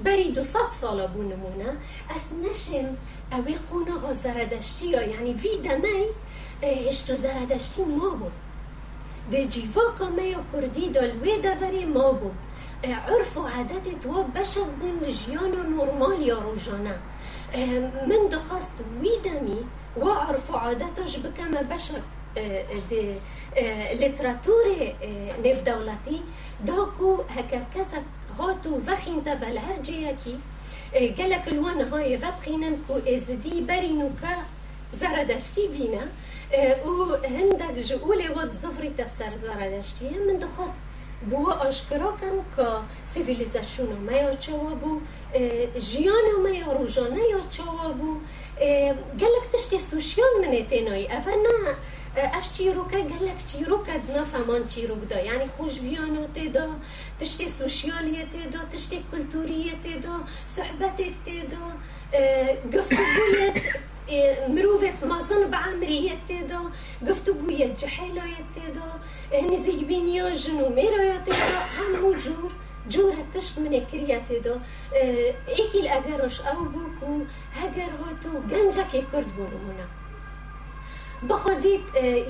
S2: بری دو ست سالا بو نمونه. از نشم اوی قونه ها زردشتی ها یعنی وی دمی هشتو زردشتی ما بود. ده جیواکا میا کردی دالوی دوری ما بود عرف و عادت تو بشر بون جیان و نورمال یا روزانه من دخواست وی دمی و عرف و عادتش بکم بشر د لتراتور نف دولتی داكو هكا كسك هاتو وخين تبل هرجيكي قالك الوان هاي فتخينن كو إزدي برينو كا زردشتي بينا. و هندك جؤولي ود زفري تفسر زردشتي من دخواست بو آشکرا کم که سیویلیزاسیون ما یا چوا بو جیان ما یا روزانه یا چوا بو گلک تشتی سوشیال منه تینایی نه اف چیروکه گلک چیروکه نفهمان چیروک دا یعنی خوشویانو تدا تشتی سوشیالیت دا تشتی کلتوریت دا صحبت دا گفتگویت مروفت مازن بعمريت دا گفتگویت جحیلایت دا نزیگ بینیا جنو میرایت دا همو جور جور تشت من كريات دا إيكي الاجرش أو بوكو هجر هاتو گنجك کرد بونمونا بخوزيت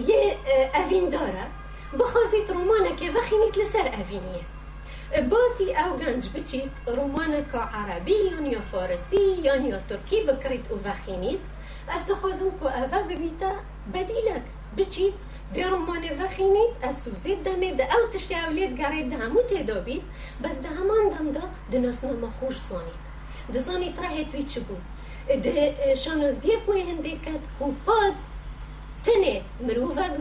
S2: یه اوین داره بخوزيت رومانك وخينيت لسر اوینیه باتي أو گنج بچیت رومانك عربي یا فارسی یا ترکی بکریت و وخینیت از دخوازم که اوه ببیتا بدیلک بچیت في رومان وخينيت السوزيت دمي دا أو تشتي اوليت قريب ده همو تيدو بس ده همان دم ده دناسنا مخوش زانيت. ده زانيت راهي توي چبو ده شانوزيه بوي هنده كد كوباد تنه مروفك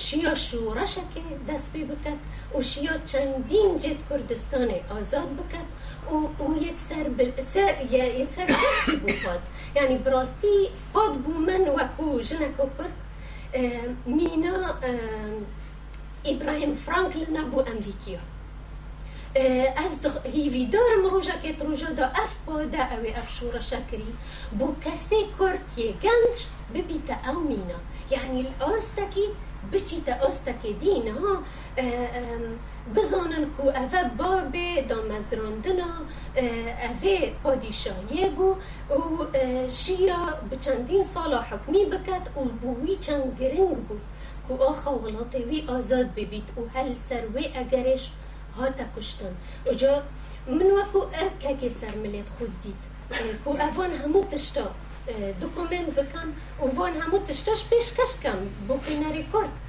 S2: بو شیا شورشکه دست بی بکد و شیا چندین جد کردستان آزاد بکد و أو یک سر بل سر یا سر دستی بو پاد یعنی براستی پاد بو من وکو جنکو کرد. مینا ابراهیم فرانکل نبو امریکیا. از دخ... هیوی دارم روژا که روژا دا اف پاده أو اف شورا شکری بو کسی کرد یه گنج ببیت أو مینا. یعنی الاستکی بچیتە ئۆستەکەی دینەوە بزانن و ئەە بابێ دامەزراندنە ئەێ پادیشایە بوو و شیە بچەندین ساڵە حکمی بکات و بووی چەند گرنگ بوو کو ئاخە وڵاتێ وی آزاد ببیت و هەل سەروێ ئەگەرش هاتە کوشتن. وجا من وەکو ئەرکەکێ سەر ملێت خود دید کو ئەوان هەموو تشتا. بکن و وان همو تشتاش پیشکش کم. بخینه ریکورد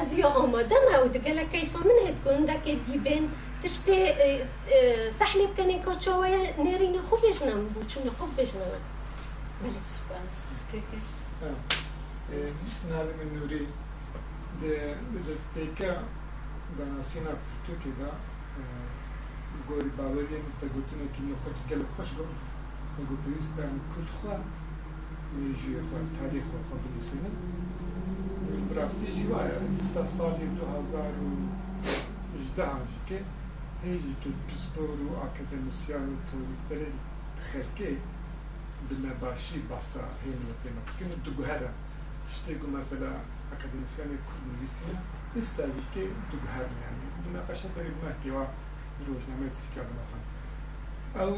S2: از یا آماده ما و دگل کیفا من هد کن دک دیبن تشتی سحلی بکنی که چوای نرین خوب بجنم بو چون خوب بجنم. بله.
S3: سپاس. که
S6: نالم نوری. ده دست پیکا بناسینا پرتو که دا گوری باوریم تا گوتونه که نخوت گل خوش گم. بەگو پێویستان کردخوا ژێخوا تاریخۆ خۆ بنووسێنن ڕاستی جیواە ستا ساڵی 2010 کە هێجی تو پسپۆر و ئاکەدەمسیان و تۆریتەرێن خەرکەی بنەباشی باسا هێن لە پێمەکەن دوگوهرە شتێک و مەسەلا ئەکەدەمسیانی کوردنویسیە ئێستاویکە دوگوهرنیانی بنەباشە بەری بنەکەوە ڕۆژنامەی تیکە بنەخان ئەو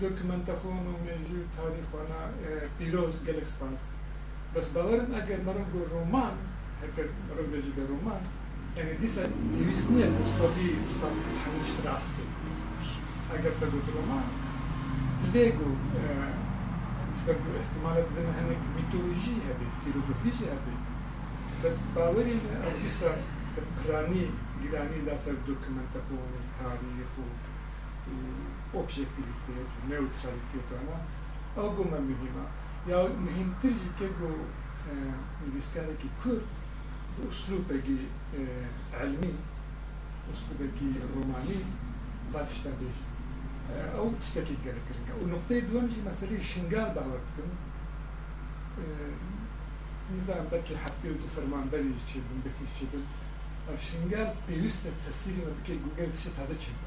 S6: دۆکمنتە خۆن و مێژی و تاریخوانا پیرۆز گەلک سپاس. اگر مرا گو رومان اگر مرا بجی به رومان یعنی دیسا نویس نیه مصابی صد همش راست اگر بگو رومان دیگو شکر احتمالات دن هنك میتولوژی هبی فیلوزوفی هبی بس باوری أو دیسا کرانی گرانی داسر دوکمنت خو تاریخ و objektivitet, neutralitet och annat. Och gå med mihima. یا مهمتری که گو نویسکاری که کرد اسلوبگی علمی اسلوبگی رومانی باتشتا بیشت او تشتكي كده كده والنقطة دوم جي مسألة شنغال باورتكم نظام بلكي حفتي ودو فرمان بلي تشيبن بكي تشيبن اف شنغال بيوست التسيري ما بكي جوجل تشي تازه تشيبن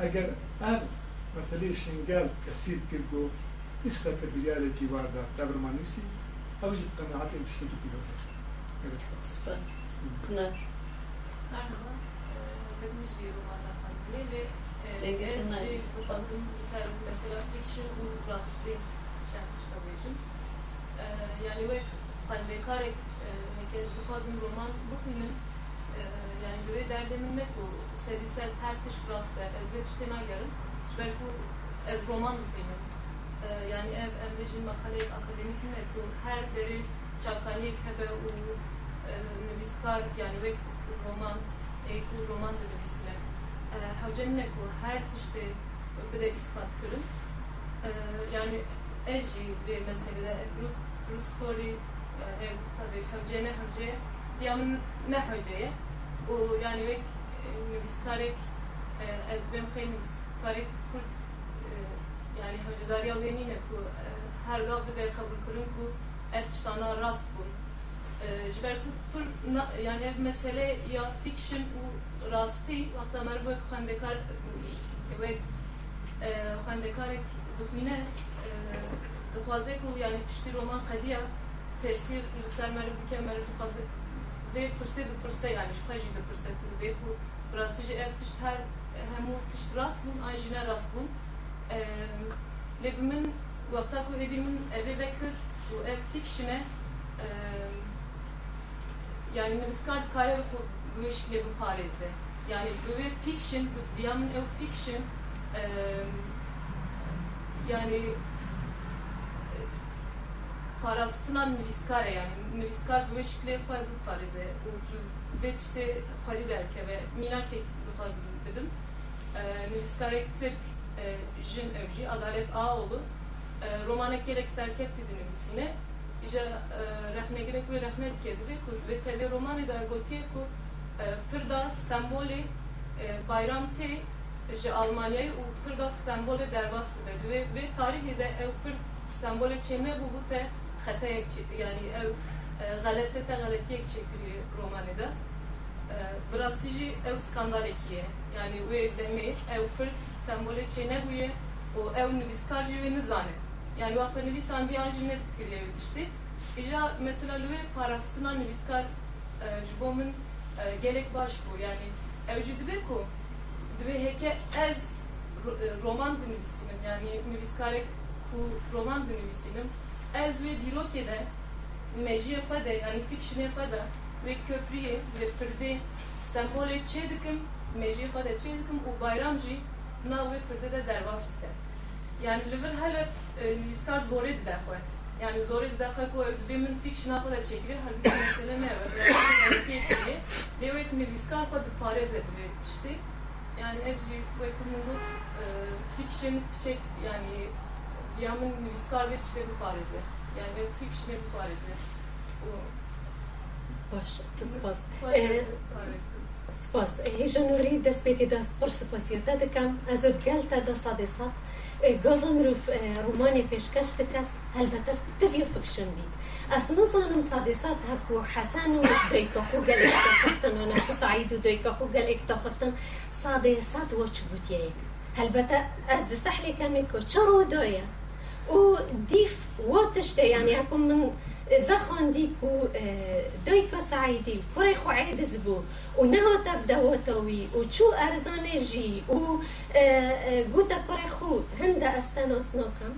S6: اگر ار مسألة شنغال تسير كرگو إسلا كبيرة كي واردا دبر مانيسي أو يجب قناعات تشتكي في ذلك
S3: سباس نعم
S7: Merhaba. Ee, Benim bir romandan Halil'le
S3: Peki,
S7: ez
S3: bunlar
S7: ji
S3: işte.
S7: bazım ser mesela fiction û rastî çarpışta bêjim. Ee, Yani wek xwendekarek heke ez dixwazim roman bixwînim ee, yani bi vê derdê Servise Hertişstrasse, es wird stehen yarın. Weil bu ez roman benim. Ee, yani ev emrecin makale akademik mi bu her deri çapkalik hebe u e, neviskar yani ve roman e, ku roman da nevisle. Ee, Havcenine ku her tişte öbede ispat kırın. Ee, yani eci bir meselede etrus true story e, ev tabi havcene havceye yani ne havceye yani ve مستارك از بم قیم مستارك کرد یعنی حجداری آوینینه که هر گاه به قبول کرن که اتشتانا راست بود جبر پر یعنی مسئله یا فیکشن و راستی وقتا من رو خواندکار خواندکار دکمینه دخوازه که یعنی پشتی رومان قدیه تأثیر لسر مرد که مرد دخوازه که vê percebe percebe yani şu pajda percebe vê bu rastıcı ev tiş her hemu tiş rastun ajina rastun lebimin vakta ku edimin evi bekir bu ev tikşine yani miskar kare bu eşkile bu pareze yani bu fiction bu biyanın ev fiction yani parasından Niviskare yani. Niviskar güveşikle fazla parize ve işte pari derke ve minake fazla dedim. Ee, e, Niviskare ektir e, jin evci adalet ağoğlu e, ee, romanek gerek serket dedi Nivisine İşte e, rehne gerek ve rehne dikedi ve tele romane da gotiye ku e, pırda Stamboli e, bayram te ji Almanya'yı u pırda Stamboli derbastı dedi. Ve, ve tarihi de ev pırda İstanbul'a çene bu bu te xətaya yani ev غلطه ta غلطیک çekili romanida. Brasiji ev skandalekiye. Yani ve demek ev Kürt İstanbul'e çene huye o ev nüviskarcı ve nizane. Yani vakti nüvisan bir anjı ne fikirle yetişti. İca mesela lüve parastına nüviskar jibomun gerek baş bu. Yani evci dibeko dibe heke ez roman nüvisinin yani nüviskarek ku roman nüvisinin ez wê dîrokê de mejiyê xwe de yani fikşinê xwe de wê köpriyê vê pirdê Stenbolê çê dikim mejiyê xwe de çê dikim û bayram nav wê pirdê de derbas dike yani li vir helbet e, nivîskar zorê dide xwe yani zorê dide xwe ku dibê min fikşina xwe de çêkiriye helbî mesele ne ve kiriye lê wê nivîskar xwe diparêze bi vê tiştê yani ev jî wê ku min got piçek yani nivîskar vê tiştê biparêze yani
S2: باش سات هکو حسن خو خو از دایا و دیف واتشته يعني هكون من ذخن ديكو دويكو سعيدي كوري خو عيد زبو. ونها تفدا وتوي وشو ارزانجي و جوتا كوري خو هندا استانوس نوكم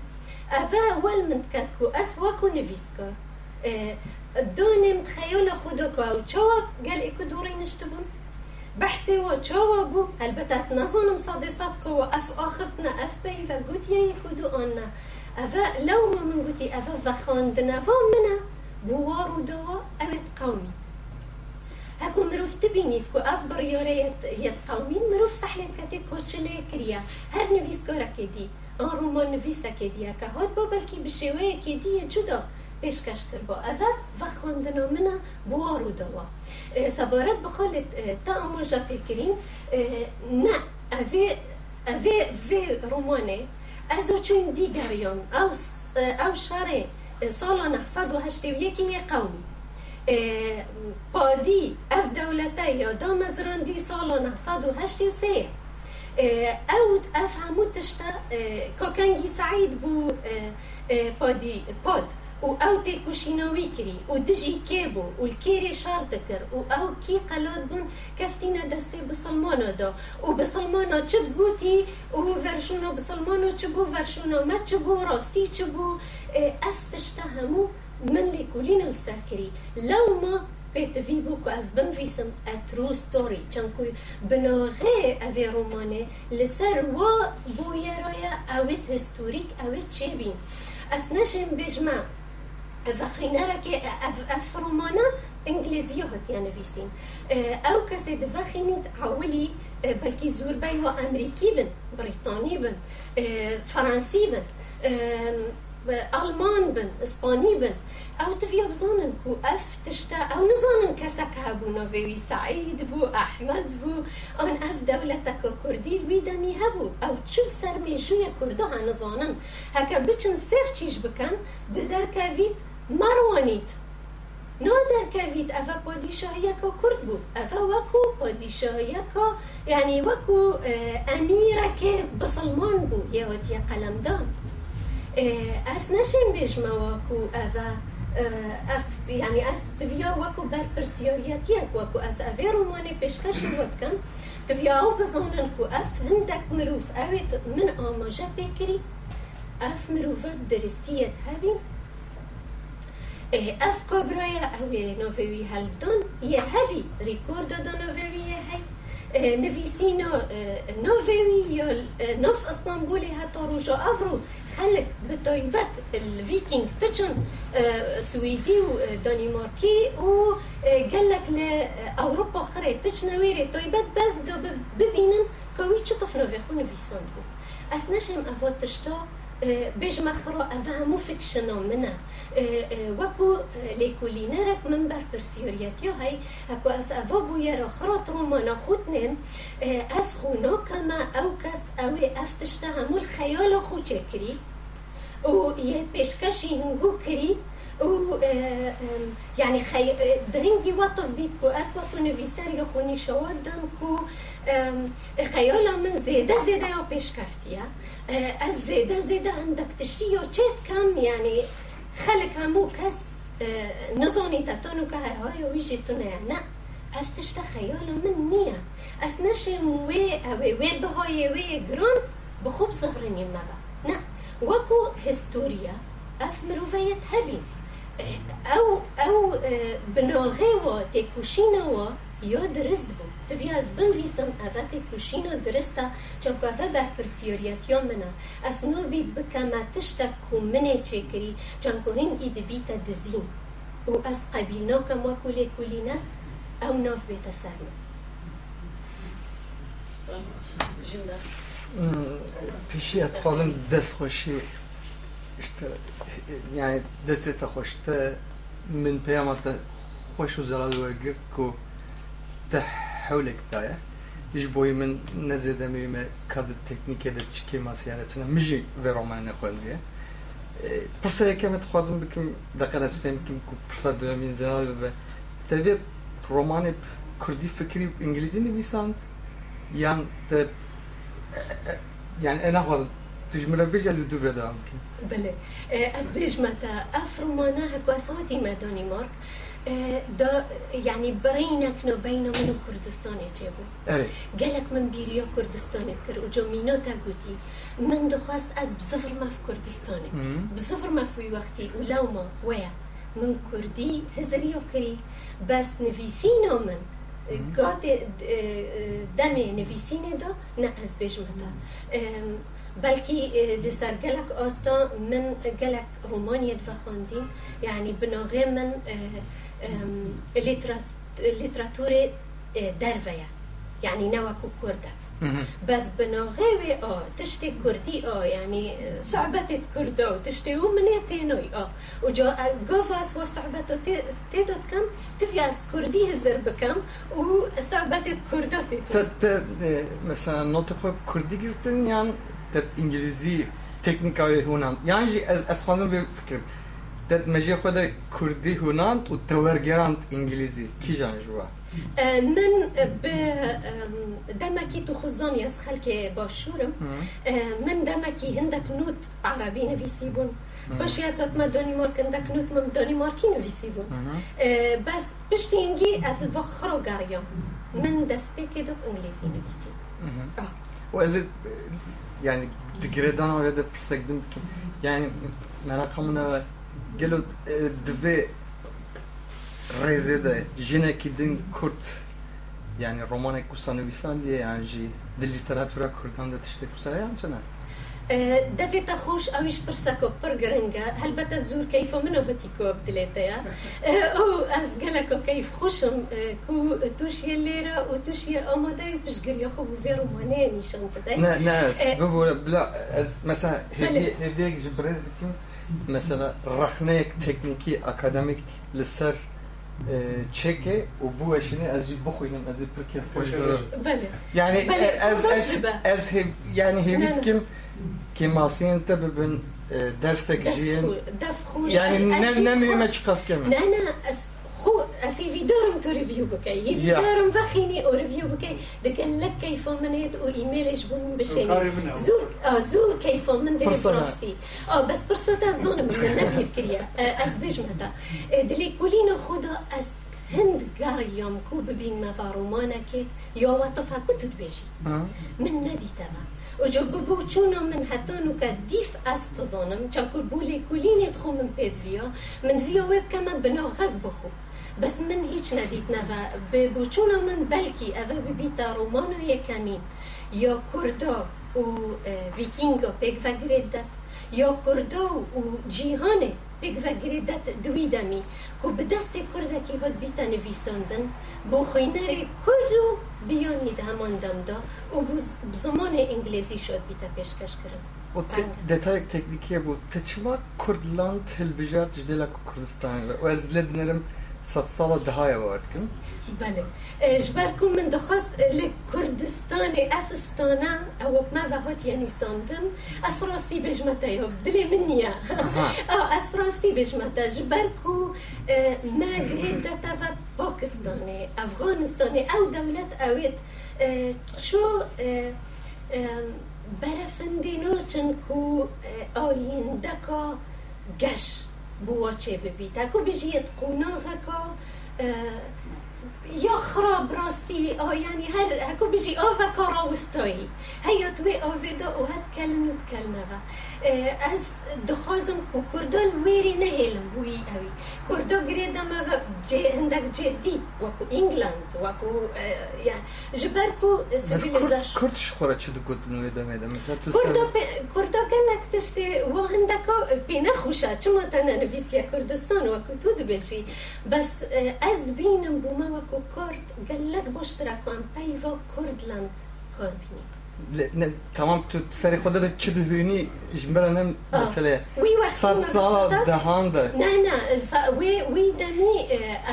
S2: افا اول من كاتكو اسواكو نفيسكو دوني متخيلة خودكو أو تشوات قال ايكو دوري نشتبون بحثي وتشوا بو البته نظن مصادصاتكو واف اخفتنا اف بي فقلت يا يكودو أنا أفا لو ما من قلتي أفا فخاندنا فمنا بوار ودوا اوت قومي. هاكو مروف تبينيت كو أف بريوريت يت قومي. مروف سحلت كتي كوتشلي كريا. هر نفيس كورا كدي آن رومان نفيسا كدي هكا هاد بابلكي بشوية كدي جدا پیشکش کرد با اول و خواندنا منا بوار و دوا سبارت بخالت تا اموجا پیکرین نه اوی اوی وی رومانه. از چون دیگریان. او او شاره سال 981 قومی پادی اف دولته یا دام ازراندی سال 983 اود اف همو تشتا کاکنگی سعید بو پادی پاد. و او تێکوشینەوەی کری و دژی کێ بوو و کێرێ شار دەکرد و ئەو کی قەلات بوون کەفتینە دەستێ بسلمانەدا و بسلمانە چت گوتی و ڤەرشونە بسلمانە چ بوو ڤەرشونە مە چ بوو ڕاستی چ بوو. ئەف تشتە هەموو من لێکولینە سەر کری لەومە پێتەوی بوو و ئەس بنویسم ئە ترو ستۆری. چەندکوی بناغێ ئەوێ ڕۆمانێ لەسەر وا بۆ یێرۆیە ئەوێت هستوریک ئەوێت چێبین. ئەس نەشێن بێژمە ڤەخینەرەکێ ئەف ڕۆمانە ئینگلیزیە هەتیان نویسین ئەو کەسێ دڤەخینیت عولی بەلکی زۆربەی و ئەمریکی بن بریتانی بن فەرانسی بن ئەلمان بن ئیسپانی بن. ئەو تڤە بزانن و ئەف تشتا ئەو نزانن کەسەک هەبوونەوەوی سعید بوو ئەحمد بوو ئەن ئەف دەولەتەکە کوردی وی دەمی هەبوو ئەو چ سەرمێژویە کوردە هەنزانن هەکە بچن سێرچیش بکەن دەرکەویت مەڕوانیت نۆ دەرکەویت ئەڤە پۆدیشاهیەکە کورد بوو ئەڤە وەکو پۆدیشاهیەکە یعنی وەکو ئەمیرەکێ بسلمان بوو یەوەتیە قەلەمدان ئەس نەشێن بێژمەوەکو ئەڤە ینی ئەس دویا وەکو بەرپرسیۆریەتیەک وەکو ئەس ئەvێ ڕۆمانێ پێشکەشی وەکەم دویا و بزانن و ئەف هەندێک مرۆڤ ئەوێت من ئاماژە پێکری ئەف مرۆڤەت درستیت هەبین کۆبرایە ئەوێ نۆڤێوی هەلفدان یە هەبی ریکۆردە دە نۆڤێویە هەی نویسینە نۆڤێوی یا نۆف ئەستانبولی هەتا ڕۆژە ئەڤڕوو خلق بتایبەت الفيكينج تچن سويدي و دانماركي و قالك لأوروبا خري تچنويري تایبەت بس دو ببینن كوي چه طفنا في خون فيساند بو بجمع قراءة و فکشن منه وکو لیکولینرک من بر پرسیوریتی های اکو از اوا بویا را خرات رومانا خود نم از خونا کما او کس او افتشته همول خیال خود چکری او یه پیشکشی هنگو کری يعني خي... درنجي وطف بيتكو أسوأ كو نفيساري خوني شواد دم كو خيالا من زيادة زيادة يو بيش كفتيا. أز زيادة زيادة عندك تشتي يو تشيت كم؟ يعني خلق همو كس نزوني تتونو كهرهاي ويجي تنانا افتشت خيالا من نية أسنشم وي وي وي بهاي وي جرون بخوب صغرين يمغا نعم وەکو هستوریا ئەف مرۆڤەیەت هەبین او او بنوغه و تکوشین و یا درست بو توی از بن ویسم درستا چمکو اوه به پرسیوریت یا منا از نو بید بکمه تشتا کومنه چه کری چمکو هنگی دی بیتا و از قبیل نو کم و کولی کولی نه او نو بیتا سرنو جنده
S8: پیشی اتخوازم دست خوشی işte yani destete خوشته من پیامت خوش و زلال ورگرد کو ده حولك دايا iş boyu من نزده ميمة كاد تكنيكي ده تشكي ماسيانة تنا مجي في رومان نقول ديه پرسا یکم اتخوازم بکم دقیقا از فهم کم که پرسا دوامین زنال به تبید رومان کردی فکری انگلیزی نویساند یان ده يعني انا خلاص تجمل بيج از دو بدا
S2: بله از بيج متى افرمانا هكو صوتي ما دانمارك دا يعني برينك نو بين من كردستان
S8: اري
S2: قالك من بيريا كردستان تكر وجو قوتي من دخواست از بزفر ما في كردستان بزفر ما في وقتي ولو ما ويا من كردي هزريو كري بس نفيسينو من گاتی دمی نویسینه دا نه از بجمتا بلکی لسر گلک آستا من گلک رومانیت و خواندیم یعنی بناغه من لیتراتور درویه. یعنی نوکو کرده. بس بناغوي آه تشتي كردي آه يعني صعبة كردو تشتي ومنيتينوي آه وجا قوفاس وصعبة تيدوت كم تفياز كردي هزر بكم وصعبة كردو
S8: مثلا نطق كردي گرتن يعني dat انگلیسی تکنیکای هونان یعنی از از خوازم به فکر تد مجی خود کردی هونان و تورگراند انگلیزی. کی جان جوا
S2: من به دمکی تو خزانی از خلک باشورم. من دمکی هندک نوت عربی نویسی بون باشی از ما دانیمارک هندک نوت من دانیمارکی نویسی بون بس پشتی اینگی از وخرو گریم من دست پیکی دو انگلیزی نویسی. و
S8: از yani digredan oraya da prisegdim ki yani merakamına ve gelot e, dve rezede jine kidin kurt yani romanek kusanovisan diye yani ji de literatura kurdan da tişte
S2: kusaya amcana دفي تخوش اويش برسكو برجرنجا هل بتزور كيف منو هتيكو بدليتيا أو از قالكو كيف خوشم آه، كو توشي الليرة وتوشي اماداي بشقر ياخو بفيرو مانيني شنطتي.
S8: نا ناس بلا أز مثلا هديك جبريز مثلا رخنيك تكنيكي أكاديميك لسر تشيكي وبو شنو از بخوينم از بركي خوش يعني از از. از يعني هي
S2: لا، لا.
S8: بيتكم كماسين انت ببن درستك
S2: خو دف خوش
S8: يعني نمي ما تشقص كمان
S2: لا لا أس خو اسي فيدورم تو ريفيو بكي
S8: يا.
S2: فيدورم بخيني أو ريفيو بكي دقل لك كيف منيت أو ايميل
S4: قاري منها.
S2: زور آه زور كيف من دير. براستي آه بس برصتا زون من النبير كريا اس بيج متى آه، دلي كولينا خدا اس هند قار يوم كو ببين ما وطفا كنت بيجي
S8: آه.
S2: من نادي تبع وجب بوچونا من حتى نوكا ديف استزانم چاكو بولي كولين يدخو من بيت فيا من فيا ويب كمان بنا غاق بخو بس من هيج ناديت نفا بوچونا من بلكي افا ببيتا رومانو يكامين يا كردا و فيكينغو بيك فاغريدات یا کردو و جیهانه. بگو گری دت دویدمی که به دست کردکی هد بیتا نویساندن با خوینر کردو بیانید همان مید همان دمدا و زمان انگلیزی شد بیتا پیشکش کرد.
S8: و بله. دتا یک تکنیکیه بود. تا چما کردلان تلبجات جدلا کردستان. و از لد نرم صد سالة دهاية وارتكم
S2: بله. جبركم من دخص لكردستان افستانا أو ما فهات يعني ساندن اسراستي بجمتا يوب دلي منيا آه اسراستي بجمتا جبركو ما قريب دتا باكستاني افغانستاني أو دولة اويت آه، شو برفندينوچن كو آه، آيندكا گش بواچه ببیت اکو بجید قوناغکا یا خراب راستی آه یعنی هر اکو بجی آوه کاراوستایی هیا توی آوه دا أو هد کلن و از دخوازم کو کردال ویری نهیلم وی اوی کردا گریدم و جه هندک جدی وکو انگلند وکو آه، یعنی جبرکو
S8: بس
S2: سیویلیزاش
S8: كرد شخورة چه دو گوتن و یدم یدم مثلا تو
S2: کردا
S8: سر
S2: پ- کردا گلک تشتی و هندکا پی نخوشه چما تنه نویسیا کردستان و کتود بلشی بس اه، از بینم بوما و کو کرد گلک کار بینی
S8: ل- تمام تو سر خود ده چه دو هونی جمبرنم
S2: آه.
S8: مثلا
S2: وی وقتی
S8: صد
S2: ما
S8: سالة
S2: بسطت-
S8: دهان ده.
S2: نه نه ز- وی وی دمی آه،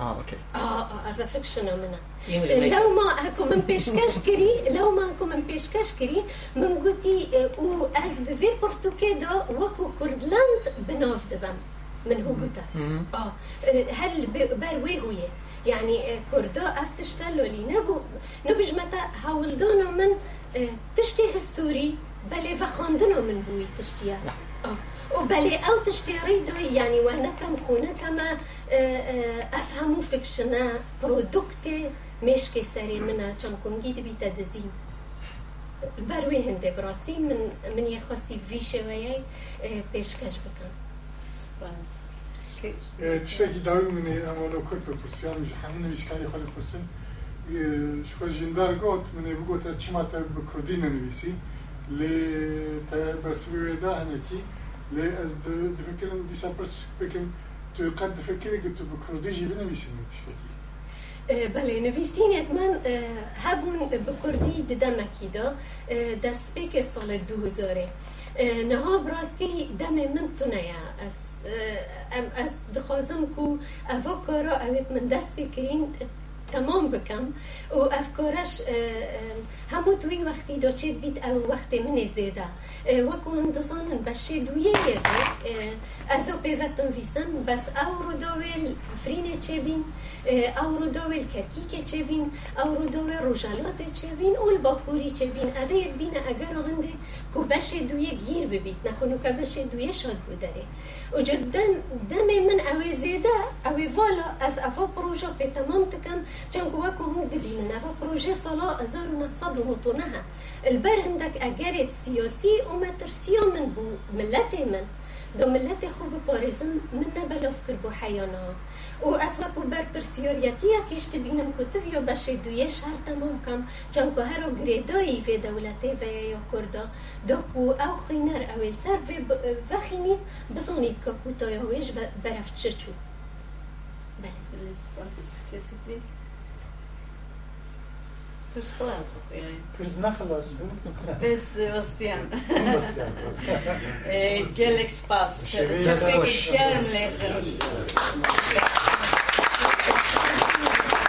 S8: آه أوكي
S2: آه آه اوه فکشنو منه. لو ما من پیشکش کری لو ما من پیشکش کری من گوتی آه، أو از دوی پرتوکه دا وکو کردلند بناف دبم. من هو گوتا.
S8: مم.
S2: آه آه، هل ب- بر وی هویه. يعني كردو افتشتا لولي نبو نبج متى هاولدونو من تشتي هستوري بلي فخوندنو من بوي تشتيا وبلي او تشتي ريدو يعني وانا كم خونا كما افهمو فيكشنا برودكتي مشكي سري منا چنكونجي دبيتا دزين بەروێ هەندێک ڕاستی من من یەخواستی ویشەوەیە پێشکەش بکەم. چی
S3: شد؟
S5: چیکی داریم من اما لکر پرسی آموزش همین نویسکاری خود پرسی شو خود جندار گفت من بگو تا چی مات به کردی نویسی لی تا بس بیاید آنها کی لی از دو فکریم دیس پرس فکریم تو قدر فکری که تو به کردی جیب نویسی
S2: میشه کی؟ بله نویسینیت من همون به کردی دادم کی دا دست به سال دو هزاره نه ابراستی دامه من تو از اه، ام از دخوازم کو اوا کارا اویت من دست بکرین تمام بکم. و افکارش همو توی وقتی دا چید بیت او وقت من زیده. وکو هندسانن بشه دویه از او پیوتن ویسم بس او رو داویل فرینه چه بین؟ او رو داویل کرکیک چه بین؟ او رو داویل روژالات چه بین؟ اول باکوری چه بین؟ اوه بین اگر هنده که بشه دویه گیر ببید نخونو که بشه دویه شاد بوداره و جدا دم من اوه زیده اوه والا از افا پروژه به تمام تکم چنگو وکو هم دبینن افا پروژه سالا 1999 البر هندك اگرت سیاسی و مترسیا من بو ملت من. دو ملت خوب بارزم من نبلاف کر بو حیانا و از وکو بر پرسیاریتی اکیش تبینم کتف یا بشه دویه شهر تمام کم چون که هرو گریدایی و دولتی و یا کردا دو کو او خینر او سر و خینید بزانید که کوتای هویش و
S3: Për sklazu,
S4: po
S3: jaj. Për
S4: znahlas,
S3: po?
S8: Pes
S3: Sebastian. Sebastian.